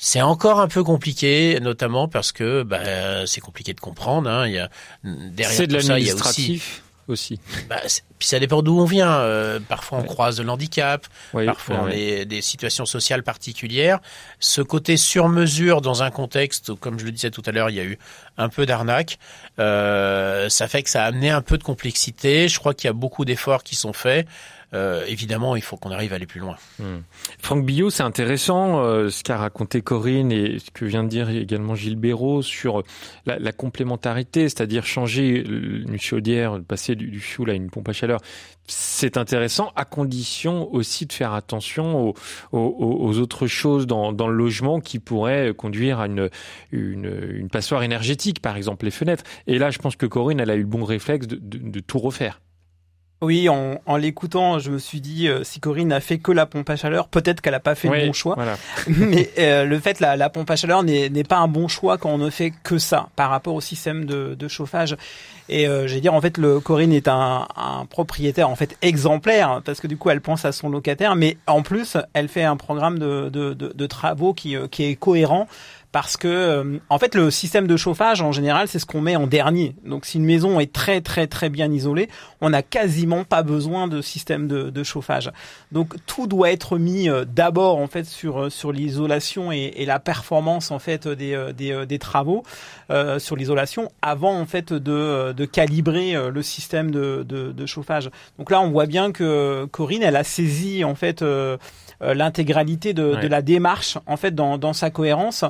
C'est encore un peu compliqué, notamment parce que bah, c'est compliqué de comprendre. Hein. Il y a derrière tout ça, il y a aussi aussi. Bah, puis ça dépend d'où on vient. Euh, parfois on croise de l'handicap, parfois on est des situations sociales particulières. Ce côté sur mesure dans un contexte, comme je le disais tout à l'heure, il y a eu un peu d'arnaque. Euh, ça fait que ça a amené un peu de complexité. Je crois qu'il y a beaucoup d'efforts qui sont faits. Euh, évidemment, il faut qu'on arrive à aller plus loin. Hmm. Franck Billot, c'est intéressant euh, ce qu'a raconté Corinne et ce que vient de dire également Gilles Béraud sur la, la complémentarité, c'est-à-dire changer une chaudière, passer du, du à une pompe à chaleur. C'est intéressant, à condition aussi de faire attention aux, aux, aux autres choses dans, dans, le logement qui pourraient conduire à une, une, une passoire énergétique, par exemple les fenêtres. Et là, je pense que Corinne, elle a eu le bon réflexe de, de, de tout refaire. Oui, en, en l'écoutant, je me suis dit, euh, si Corinne a fait que la pompe à chaleur, peut-être qu'elle a pas fait le bon choix. Voilà. Mais euh, le fait, la, la pompe à chaleur n'est pas un bon choix quand on ne fait que ça par rapport au système de, de chauffage. Et euh, j'ai dire, en fait, le Corinne est un, un, propriétaire en fait exemplaire parce que du coup, elle pense à son locataire, mais en plus, elle fait un programme de, de, de, de travaux qui, euh, qui est cohérent parce que euh, en fait le système de chauffage en général c'est ce qu'on met en dernier. Donc si une maison est très très très bien isolée, on n'a quasiment pas besoin de système de, de, chauffage. Donc tout doit être mis euh, d'abord en fait sur euh, sur l'isolation et, et, la performance en fait des des, des travaux euh, sur l'isolation avant en fait de de calibrer le système de, de, de chauffage. Donc là on voit bien que Corinne elle a saisi en fait euh, l'intégralité de, de, la démarche en fait dans, dans sa cohérence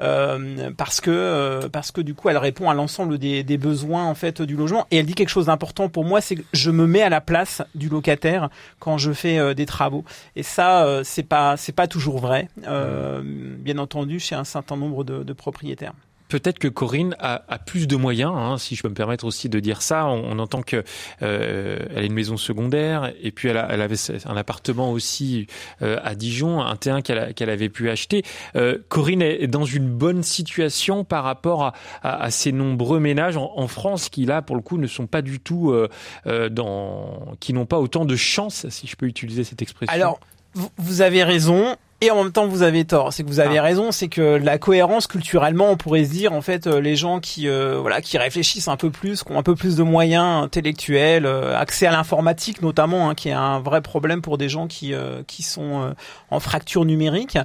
euh, parce que euh, parce que du coup elle répond à l'ensemble des, des, besoins en fait du logement. Et elle dit quelque chose d'important pour moi c'est que je me mets à la place du locataire quand je fais euh, des travaux. Et ça euh, c'est pas c'est pas toujours vrai bien entendu chez un certain nombre de, de propriétaires peut-être que Corinne a, plus de moyens, hein, si je peux me permettre aussi de dire ça. On, entend que euh, a une maison secondaire et puis elle, avait un appartement aussi euh, à Dijon, un terrain qu'elle qu avait pu acheter. Euh, Corinne est dans une bonne situation par rapport à, ces nombreux ménages en, France qui là, pour le coup, ne sont pas du tout euh, dans, qui n'ont pas autant de chance, si je peux utiliser cette expression. Alors, vous avez raison. Et en même temps, vous avez tort. C'est que vous avez ah. raison. C'est que la cohérence culturellement, on pourrait se dire en fait, euh, les gens qui euh, voilà, qui réfléchissent un peu plus, qui ont un peu plus de moyens intellectuels, euh, accès à l'informatique notamment, hein, qui est un vrai problème pour des gens qui euh, qui sont euh, en fracture numérique.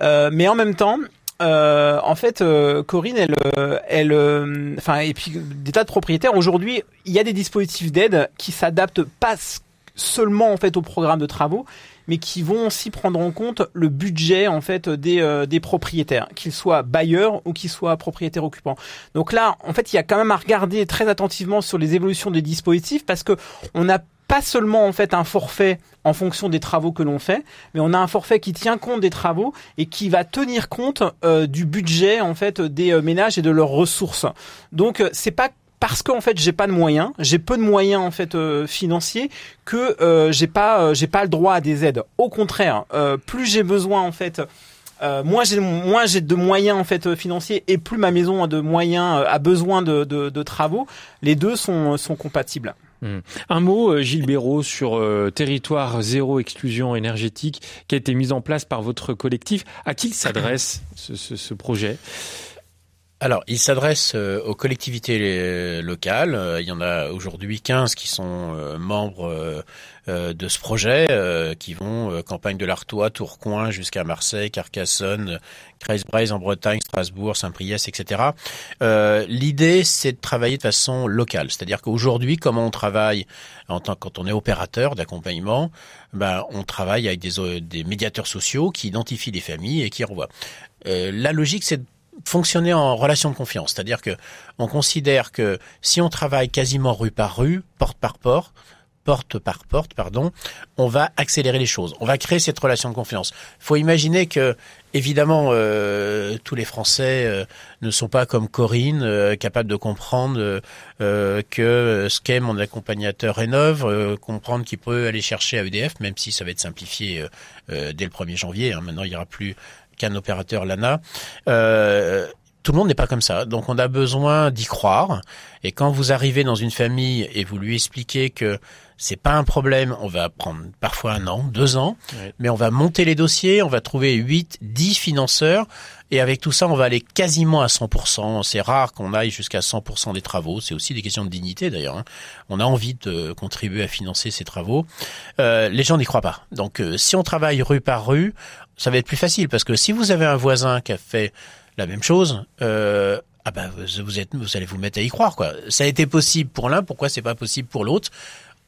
mais en même temps, euh, en fait, euh, Corinne, elle, elle, enfin, et puis des tas de propriétaires. Aujourd'hui, il y a des dispositifs d'aide qui s'adaptent pas seulement en fait au programme de travaux, mais qui vont aussi prendre en compte le budget en fait des, euh, des propriétaires, qu'ils soient bailleurs ou qu'ils soient propriétaires occupants. Donc là, en fait, il y a quand même à regarder très attentivement sur les évolutions des dispositifs parce que on n'a pas seulement en fait un forfait en fonction des travaux que l'on fait, mais on a un forfait qui tient compte des travaux et qui va tenir compte euh, du budget en fait des euh, ménages et de leurs ressources. Donc euh, c'est pas parce qu'en fait j'ai pas de moyens, j'ai peu de moyens en fait euh, financiers que euh, j'ai pas euh, j'ai pas le droit à des aides. Au contraire, plus j'ai besoin en fait euh, moins j'ai de moyens en fait financiers et plus ma maison a de moyens a besoin de, travaux, les deux sont compatibles. Mmh. Un mot, Gilles Béraud, sur Territoire Zéro Exclusion Énergétique qui a été mis en place par votre collectif. À qui s'adresse ce projet? Alors, il s'adresse euh, aux collectivités euh, locales. Euh, il y en a aujourd'hui 15 qui sont membres de ce projet, qui vont campagne de l'Artois, Tourcoing jusqu'à Marseille, Carcassonne, Creise-Braise en Bretagne, Strasbourg, Saint-Priest, etc. L'idée, c'est de travailler de façon locale. C'est-à-dire qu'aujourd'hui, comment on travaille en tant quand on est opérateur d'accompagnement, ben, on travaille avec des, médiateurs sociaux qui identifient les familles et qui renvoient. la logique, c'est fonctionner en relation de confiance, c'est-à-dire que on considère que si on travaille quasiment rue par rue, porte par porte, porte par porte, pardon, on va accélérer les choses. On va créer cette relation de confiance. Il faut imaginer que, évidemment, euh, tous les Français euh, ne sont pas comme Corinne, euh, capables de comprendre que ce qu'est mon accompagnateur rénove, comprendre qu'il peut aller chercher à EDF, même si ça va être simplifié dès le 1er janvier. Hein. Maintenant, il n'y aura plus qu'un opérateur LANA. Euh, tout le monde n'est pas comme ça, donc on a besoin d'y croire. Et quand vous arrivez dans une famille et vous lui expliquez que c'est pas un problème, on va prendre parfois un an, deux ans, mais on va monter les dossiers, on va trouver 8, 10 financeurs, et avec tout ça, on va aller quasiment à 100%. C'est rare qu'on aille jusqu'à 100% des travaux. C'est aussi des questions de dignité d'ailleurs. Hein. On a envie de contribuer à financer ces travaux. Euh, les gens n'y croient pas. Donc euh, si on travaille rue par rue, ça va être plus facile parce que si vous avez un voisin qui a fait la même chose, euh, ah ben vous allez vous mettre à y croire quoi. Ça a été possible pour l'un, pourquoi c'est pas possible pour l'autre?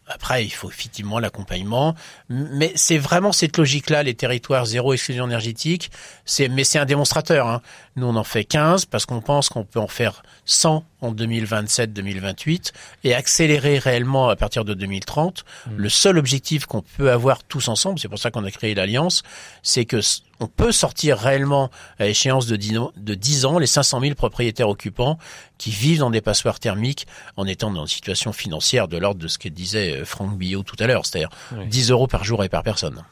Après, il faut effectivement l'accompagnement, mais c'est vraiment cette logique-là, les territoires zéro exclusion énergétique. C'est, mais c'est un démonstrateur. Hein. Nous, on en fait 15 parce qu'on pense qu'on peut en faire 100 en 2027-2028 et accélérer réellement à partir de 2030. Mmh. Le seul objectif qu'on peut avoir tous ensemble, c'est pour ça qu'on a créé l'Alliance, c'est que on peut sortir réellement à échéance de 10 ans les 500 000 propriétaires occupants qui vivent dans des passoires thermiques en étant dans une situation financière de l'ordre de ce que disait euh, Franck Billot tout à l'heure, c'est-à-dire 10 euros par jour et par personne.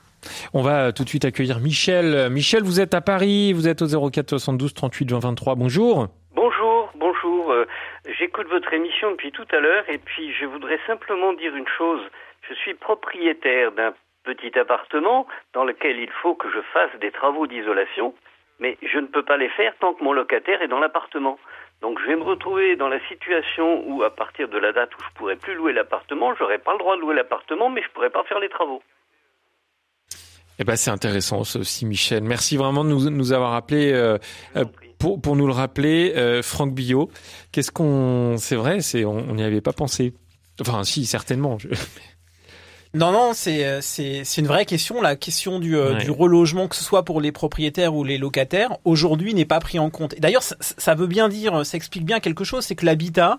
On va tout de suite accueillir Michel. Michel, vous êtes à Paris, vous êtes au 04 72 38 20 23. Bonjour. Bonjour, bonjour. Euh, j'écoute votre émission depuis tout à l'heure et puis je voudrais simplement dire une chose. Je suis propriétaire d'un petit appartement dans lequel il faut que je fasse des travaux d'isolation, mais je ne peux pas les faire tant que mon locataire est dans l'appartement. Donc je vais me retrouver dans la situation où à partir de la date où je pourrai plus louer l'appartement, j'aurai pas le droit de louer l'appartement, mais je pourrai pas faire les travaux. Eh ben c'est intéressant ça aussi, Michel. Merci vraiment de nous, nous avoir appelé. Euh, euh, pour, pour nous le rappeler, euh, Franck Billot, qu'est-ce qu'on, c'est vrai, c'est on n'y avait pas pensé. Enfin, si, certainement. Non, non, c'est c'est c'est une vraie question. La question du, du relogement, que ce soit pour les propriétaires ou les locataires, aujourd'hui n'est pas pris en compte. Et d'ailleurs, ça, ça, veut bien dire, ça explique bien quelque chose, c'est que l'habitat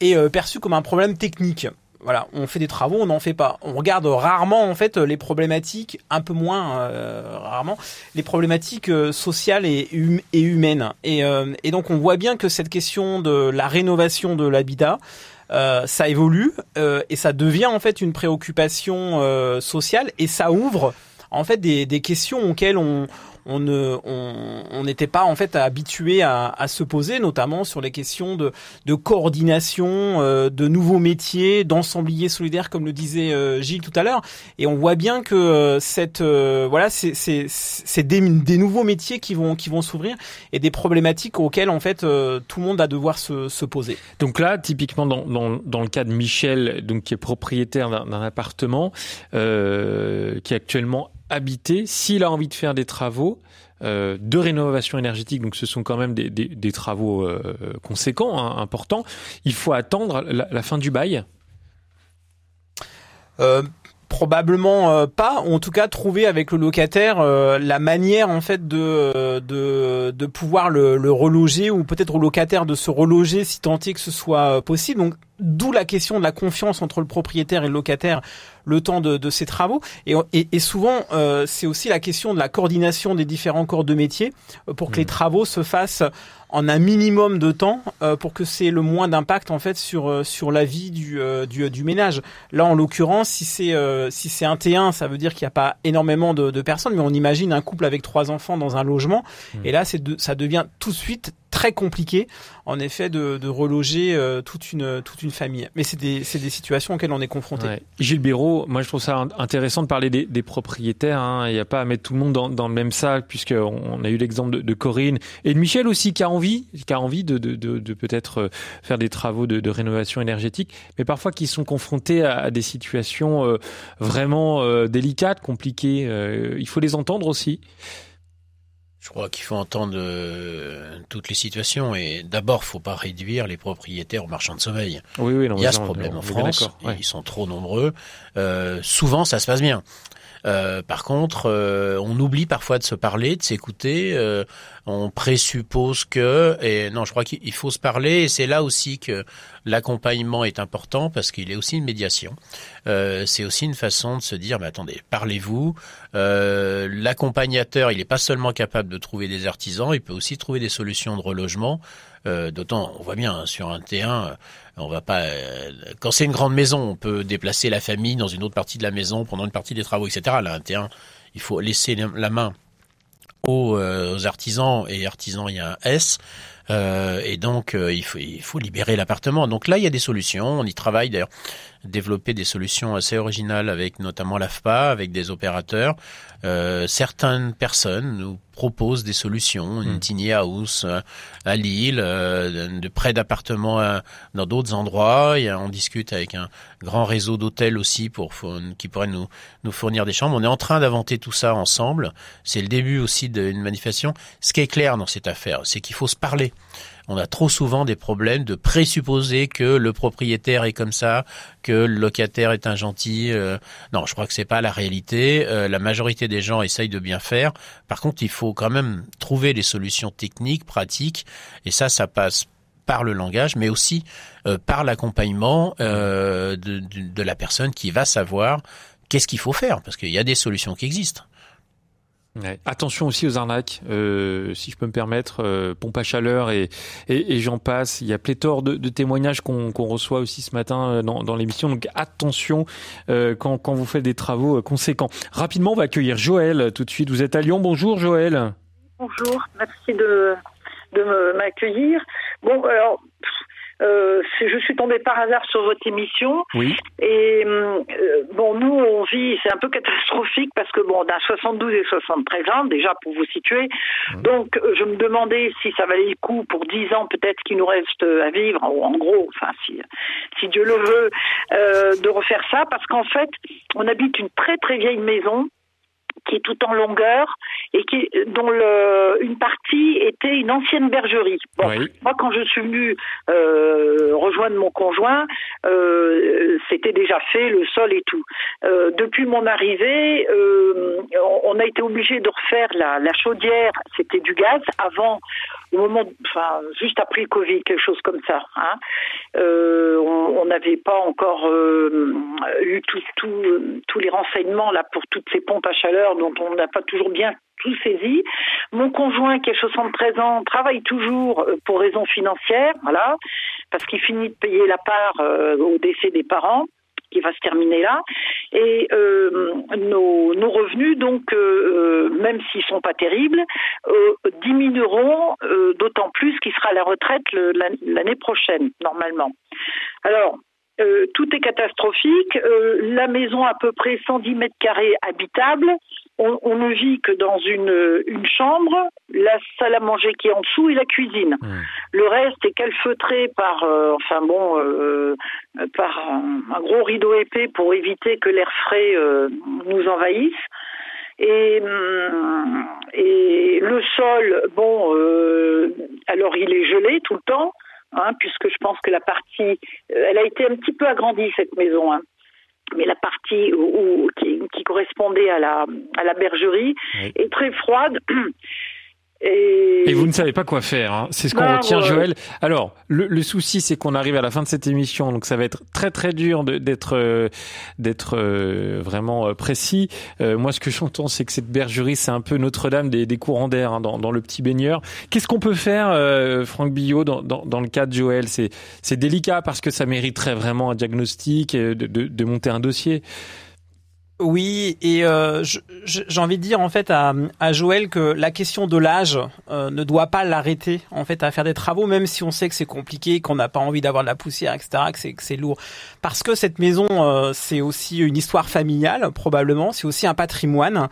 est perçu comme un problème technique voilà, on fait des travaux, on n'en fait pas. On regarde rarement en fait les problématiques, un peu moins euh, rarement, les problématiques euh, sociales et, hum, et humaines. Et, euh, et, donc on voit bien que cette question de la rénovation de l'habitat, ça évolue et ça devient en fait une préoccupation sociale et ça ouvre en fait des, des questions auxquelles on, on ne on n'était pas en fait habitué à, à, se poser, notamment sur les questions de, de coordination, euh, de nouveaux métiers, d'ensembliers solidaires, comme le disait euh, Gilles tout à l'heure. Et on voit bien que euh, cette voilà, c'est c'est des, des, nouveaux métiers qui vont qui vont s'ouvrir et des problématiques auxquelles en fait tout le monde va devoir se, se poser. Donc là, typiquement dans, dans, dans le cas de Michel, donc qui est propriétaire d'un appartement, qui est actuellement habiter, s'il a envie de faire des travaux euh, de rénovation énergétique, donc ce sont quand même des, travaux euh, conséquents, hein, importants, il faut attendre la, la fin du bail. Euh, Probablement euh, pas, ou en tout cas trouver avec le locataire euh, la manière en fait de de, de pouvoir le, le reloger ou peut-être au locataire de se reloger si tant est que ce soit possible. Donc d'où la question de la confiance entre le propriétaire et le locataire le temps de, de ces travaux. Et, et, souvent, euh, c'est aussi la question de la coordination des différents corps de métier euh, pour que les mmh. travaux se fassent en un minimum de temps euh, pour que c'est le moins d'impact en fait sur sur la vie du, du, du ménage. Là, en l'occurrence, si c'est si c'est un T1, ça veut dire qu'il n'y a pas énormément de, de, personnes, mais on imagine un couple avec trois enfants dans un logement. Mmh. Et là, c'est ça devient tout de suite très compliqué, en effet, de, de reloger euh, toute une toute une famille. Mais c'est des c'est des situations auxquelles on est confronté. Gilles Béraud, moi je trouve ça intéressant de parler des, des propriétaires. Hein. Il n'y a pas à mettre tout le monde dans, dans le même sac, puisqu'on on a eu l'exemple de, de, Corinne et de Michel aussi, qui a envie, qui a envie de, de, de, de peut-être euh, faire des travaux de, de, rénovation énergétique, mais parfois qui sont confrontés à, à des situations euh, vraiment délicates, compliquées. Il faut les entendre aussi. Je crois qu'il faut entendre euh, toutes les situations et d'abord, faut pas réduire les propriétaires aux marchands de sommeil. Oui, oui, non, Il y a ce problème en France. Ouais. Ils sont trop nombreux. Euh, souvent, ça se passe bien. Euh, par contre, euh, on oublie parfois de se parler, de s'écouter. Euh, on présuppose que, et non, je crois qu'il faut se parler. Et c'est là aussi que l'accompagnement est important parce qu'il est aussi une médiation. C'est aussi une façon de se dire, mais attendez, parlez-vous. L'accompagnateur, il n'est pas seulement capable de trouver des artisans, il peut aussi trouver des solutions de relogement. Euh, D'autant, on voit bien hein, sur un T1, on va pas. Euh, quand c'est une grande maison, on peut déplacer la famille dans une autre partie de la maison pendant une partie des travaux, etc. Là, un T1, il faut laisser la main aux, euh, artisans et artisans, il y a un S. Euh, et donc, euh, il faut libérer l'appartement. Donc là, il y a des solutions. On y travaille d'ailleurs, développer des solutions assez originales avec notamment l'AFPA, avec des opérateurs. Euh, certaines personnes nous proposent des solutions, une mmh. tiny house euh, à Lille, euh, de près d'appartements dans d'autres endroits. On discute avec un grand réseau d'hôtels aussi pour qui pourrait nous nous fournir des chambres. On est en train d'inventer tout ça ensemble. C'est le début aussi d'une manifestation. Ce qui est clair dans cette affaire, c'est qu'il faut se parler on a trop souvent des problèmes de présupposer que le propriétaire est comme ça, que le locataire est un gentil. Euh, non, je crois que c'est pas la réalité. Euh, la majorité des gens essayent de bien faire. Par contre, il faut quand même trouver des solutions techniques, pratiques, et ça, ça passe par le langage, mais aussi euh, par l'accompagnement euh, de, de, de la personne qui va savoir qu'est-ce qu'il faut faire, parce qu'il y a des solutions qui existent. Attention aussi aux arnaques, euh, si je peux me permettre, euh, pompe à chaleur et, et, et j'en passe. Il y a pléthore de, de témoignages qu'on qu reçoit aussi ce matin euh, dans, dans l'émission. Donc attention euh, quand, quand vous faites des travaux euh, conséquents. Rapidement, on va accueillir Joël tout de suite. Vous êtes à Lyon. Bonjour Joël. Bonjour, merci de, de m'accueillir. Bon, alors euh, je suis tombée par hasard sur votre émission. Oui. Et euh, bon, nous, on vit, c'est un peu catastrophique parce que bon, on a 72 et 73 ans, déjà pour vous situer. Mmh. Donc, euh, je me demandais si ça valait le coup pour 10 ans peut-être qu'il nous reste à vivre, en gros, enfin, si, si Dieu le veut, euh, de refaire ça parce qu'en fait, on habite une très très vieille maison qui est tout en longueur et qui, dont le, une partie était une ancienne bergerie. Bon, oui. Moi, quand je suis venue euh, rejoindre mon conjoint, euh, c'était déjà fait, le sol et tout. Euh, depuis mon arrivée, on a été obligé de refaire la, la chaudière, c'était du gaz. Avant, au moment, enfin, juste après le Covid, quelque chose comme ça. Hein. Euh, on n'avait pas encore euh, eu tous tout, tout les renseignements là pour toutes ces pompes à chaleur dont on n'a pas toujours bien tout saisi. Mon conjoint qui a 73 ans travaille toujours pour raisons financières, voilà, parce qu'il finit de payer la part euh, au décès des parents qui va se terminer là. Et euh, nos, nos, revenus, donc, euh, même s'ils sont pas terribles, euh, diminueront d'autant plus qu'il sera à la retraite l'année prochaine, normalement. Alors, euh, tout est catastrophique. Euh, la maison à peu près 110 mètres carrés habitable. On, on, ne vit que dans une, une chambre, la salle à manger qui est en dessous et la cuisine. Mmh. Le reste est calfeutré par, euh, enfin bon, euh, par un, un, gros rideau épais pour éviter que l'air frais euh, nous envahisse. Et, et le sol, bon, alors il est gelé tout le temps. Hein, puisque je pense que la partie, elle a été un petit peu agrandie cette maison. Hein mais la partie où, où, qui, qui, correspondait à la, à la bergerie oui. est très froide. Et... et... vous ne savez pas quoi faire, hein. c'est ce qu'on retient, ouais. Joël. Alors, le, le souci, c'est qu'on arrive à la fin de cette émission, donc ça va être très très dur d'être euh, d'être euh, vraiment euh, précis. Euh, moi, ce que j'entends, c'est que cette bergerie, c'est un peu Notre-Dame des, des, courants d'air hein, dans, dans, le petit baigneur. Qu'est-ce qu'on peut faire, euh, Franck Billot, dans, dans, dans, le cas de Joël? C'est délicat parce que ça mériterait vraiment un diagnostic, de, de, de monter un dossier. Oui, et euh, j'ai envie de dire en fait à, à Joël que la question de l'âge euh, ne doit pas l'arrêter en fait à faire des travaux, même si on sait que c'est compliqué, qu'on n'a pas envie d'avoir de la poussière, etc., que c'est lourd. Parce que cette maison, euh, c'est aussi une histoire familiale probablement, c'est aussi un patrimoine.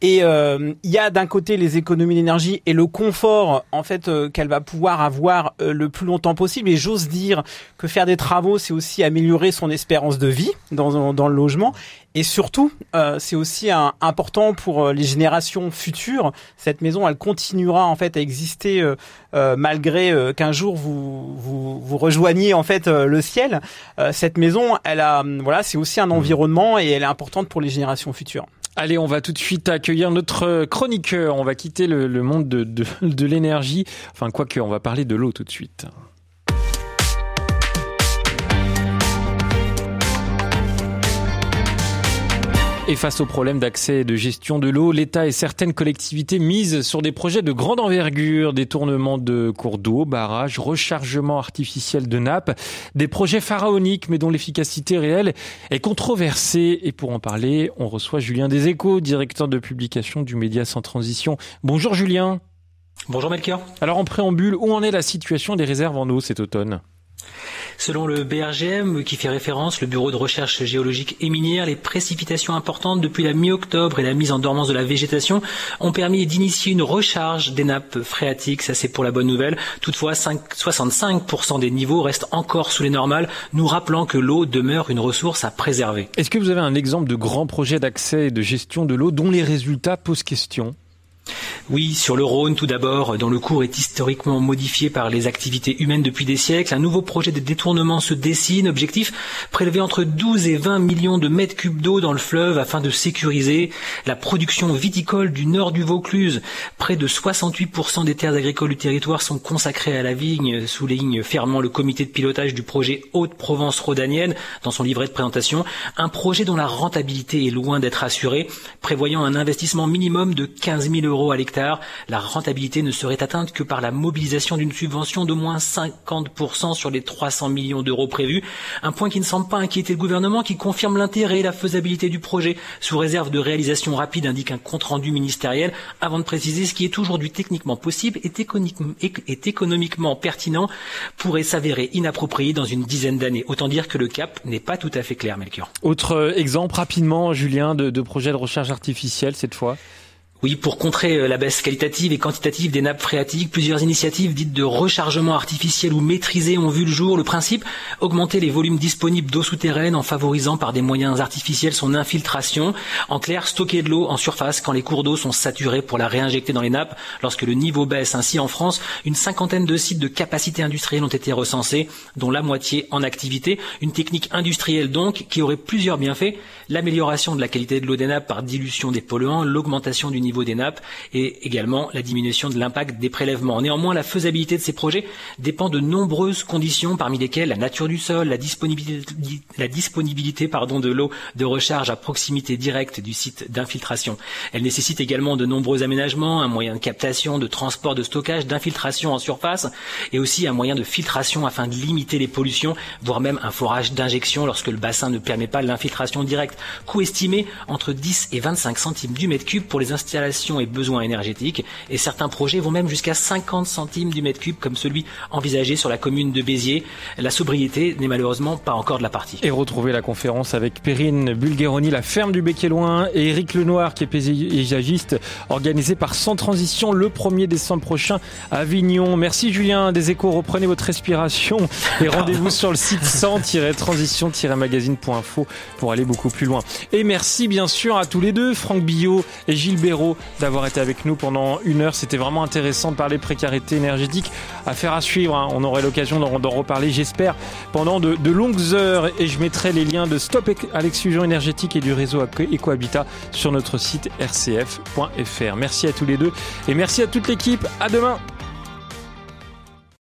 Et euh, il y a d'un côté les économies d'énergie et le confort en fait euh, qu'elle va pouvoir avoir euh, le plus longtemps possible. Et j'ose dire que faire des travaux, c'est aussi améliorer son espérance de vie dans, dans le logement. Et surtout, c'est aussi un, important pour les générations futures. Cette maison, elle continuera en fait à exister malgré qu'un jour vous, vous vous rejoigniez en fait le ciel. cette maison, elle a voilà, c'est aussi un environnement et elle est importante pour les générations futures. Allez, on va tout de suite accueillir notre chroniqueur. On va quitter le, monde de, l'énergie. Enfin, quoique, on va parler de l'eau tout de suite. Et face aux problèmes d'accès et de gestion de l'eau, l'État et certaines collectivités misent sur des projets de grande envergure, détournement de cours d'eau, barrages, rechargement artificiel de nappes, des projets pharaoniques mais dont l'efficacité réelle est controversée. Et pour en parler, on reçoit Julien Deséchos, directeur de publication du Média sans transition. Bonjour Julien. Bonjour Melchior. Alors en préambule, où en est la situation des réserves en eau cet automne? Selon le BRGM, qui fait référence, le Bureau de recherche géologique et minière, les précipitations importantes depuis la mi-octobre et la mise en dormance de la végétation ont permis d'initier une recharge des nappes phréatiques. Ça, c'est pour la bonne nouvelle. Toutefois, 65% des niveaux restent encore sous les normales, nous rappelant que l'eau demeure une ressource à préserver. Est-ce que vous avez un exemple de grand projet d'accès et de gestion de l'eau dont les résultats posent question? Oui, sur le Rhône tout d'abord, dont le cours est historiquement modifié par les activités humaines depuis des siècles, un nouveau projet de détournement se dessine. Objectif, prélever entre 12 et 20 millions de mètres cubes d'eau dans le fleuve afin de sécuriser la production viticole du nord du Vaucluse. Près de 68% des terres agricoles du territoire sont consacrées à la vigne, souligne fermement le comité de pilotage du projet Haute-Provence rhodanienne dans son livret de présentation. Un projet dont la rentabilité est loin d'être assurée, prévoyant un investissement minimum de 15 000 euros à l'hectare la rentabilité ne serait atteinte que par la mobilisation d'une subvention d'au moins 50% sur les 300 millions d'euros prévus. Un point qui ne semble pas inquiéter le gouvernement, qui confirme l'intérêt et la faisabilité du projet, sous réserve de réalisation rapide, indique un compte-rendu ministériel, avant de préciser ce qui est aujourd'hui techniquement possible et économiquement pertinent pourrait s'avérer inapproprié dans une dizaine d'années. Autant dire que le cap n'est pas tout à fait clair, Melchior. Autre exemple rapidement, Julien, de, de projet de recherche artificielle cette fois? Oui, pour contrer euh, la baisse qualitative et quantitative des nappes phréatiques, plusieurs initiatives dites de rechargement artificiel ou maîtrisé ont vu le jour. Le principe, augmenter les volumes disponibles d'eau souterraine en favorisant par des moyens artificiels son infiltration. En clair, stocker de l'eau en surface quand les cours d'eau sont saturés pour la réinjecter dans les nappes lorsque le niveau baisse. Ainsi, en France, une cinquantaine de sites de capacité industrielle ont été recensés, dont la moitié en activité. Une technique industrielle donc qui aurait plusieurs bienfaits. L'amélioration de la qualité de l'eau des nappes par dilution des polluants, l'augmentation du niveau des nappes et également la diminution de l'impact des prélèvements. Néanmoins, la faisabilité de ces projets dépend de nombreuses conditions, parmi lesquelles la nature du sol, la disponibilité, la disponibilité pardon, de l'eau de recharge à proximité directe du site d'infiltration. Elle nécessite également de nombreux aménagements, un moyen de captation, de transport, de stockage, d'infiltration en surface et aussi un moyen de filtration afin de limiter les pollutions, voire même un forage d'injection lorsque le bassin ne permet pas l'infiltration directe. Coût estimé entre 10 et 25 centimes du mètre cube pour les installations et besoins énergétiques. Et certains projets vont même jusqu'à 50 centimes du mètre cube, comme celui envisagé sur la commune de Béziers. La sobriété n'est malheureusement pas encore de la partie. Et retrouver la conférence avec Perrine Bulgheroni, la ferme du Bec Loin, et Eric Lenoir, qui est paysagiste, organisée par Sans Transition le 1er décembre prochain à Avignon. Merci Julien des échos, reprenez votre respiration et rendez-vous sur le site sans-transition-magazine.info pour aller beaucoup plus loin. Et merci bien sûr à tous les deux, Franck Billot et Gilles Béraud d'avoir été avec nous pendant une heure. C'était vraiment intéressant de parler précarité énergétique. Affaire à suivre. Hein. On aurait l'occasion d'en reparler, j'espère, pendant de, longues heures. Et je mettrai les liens de Stop à l'exclusion énergétique et du réseau Ecohabitat sur notre site rcf.fr. Merci à tous les deux et merci à toute l'équipe. À demain.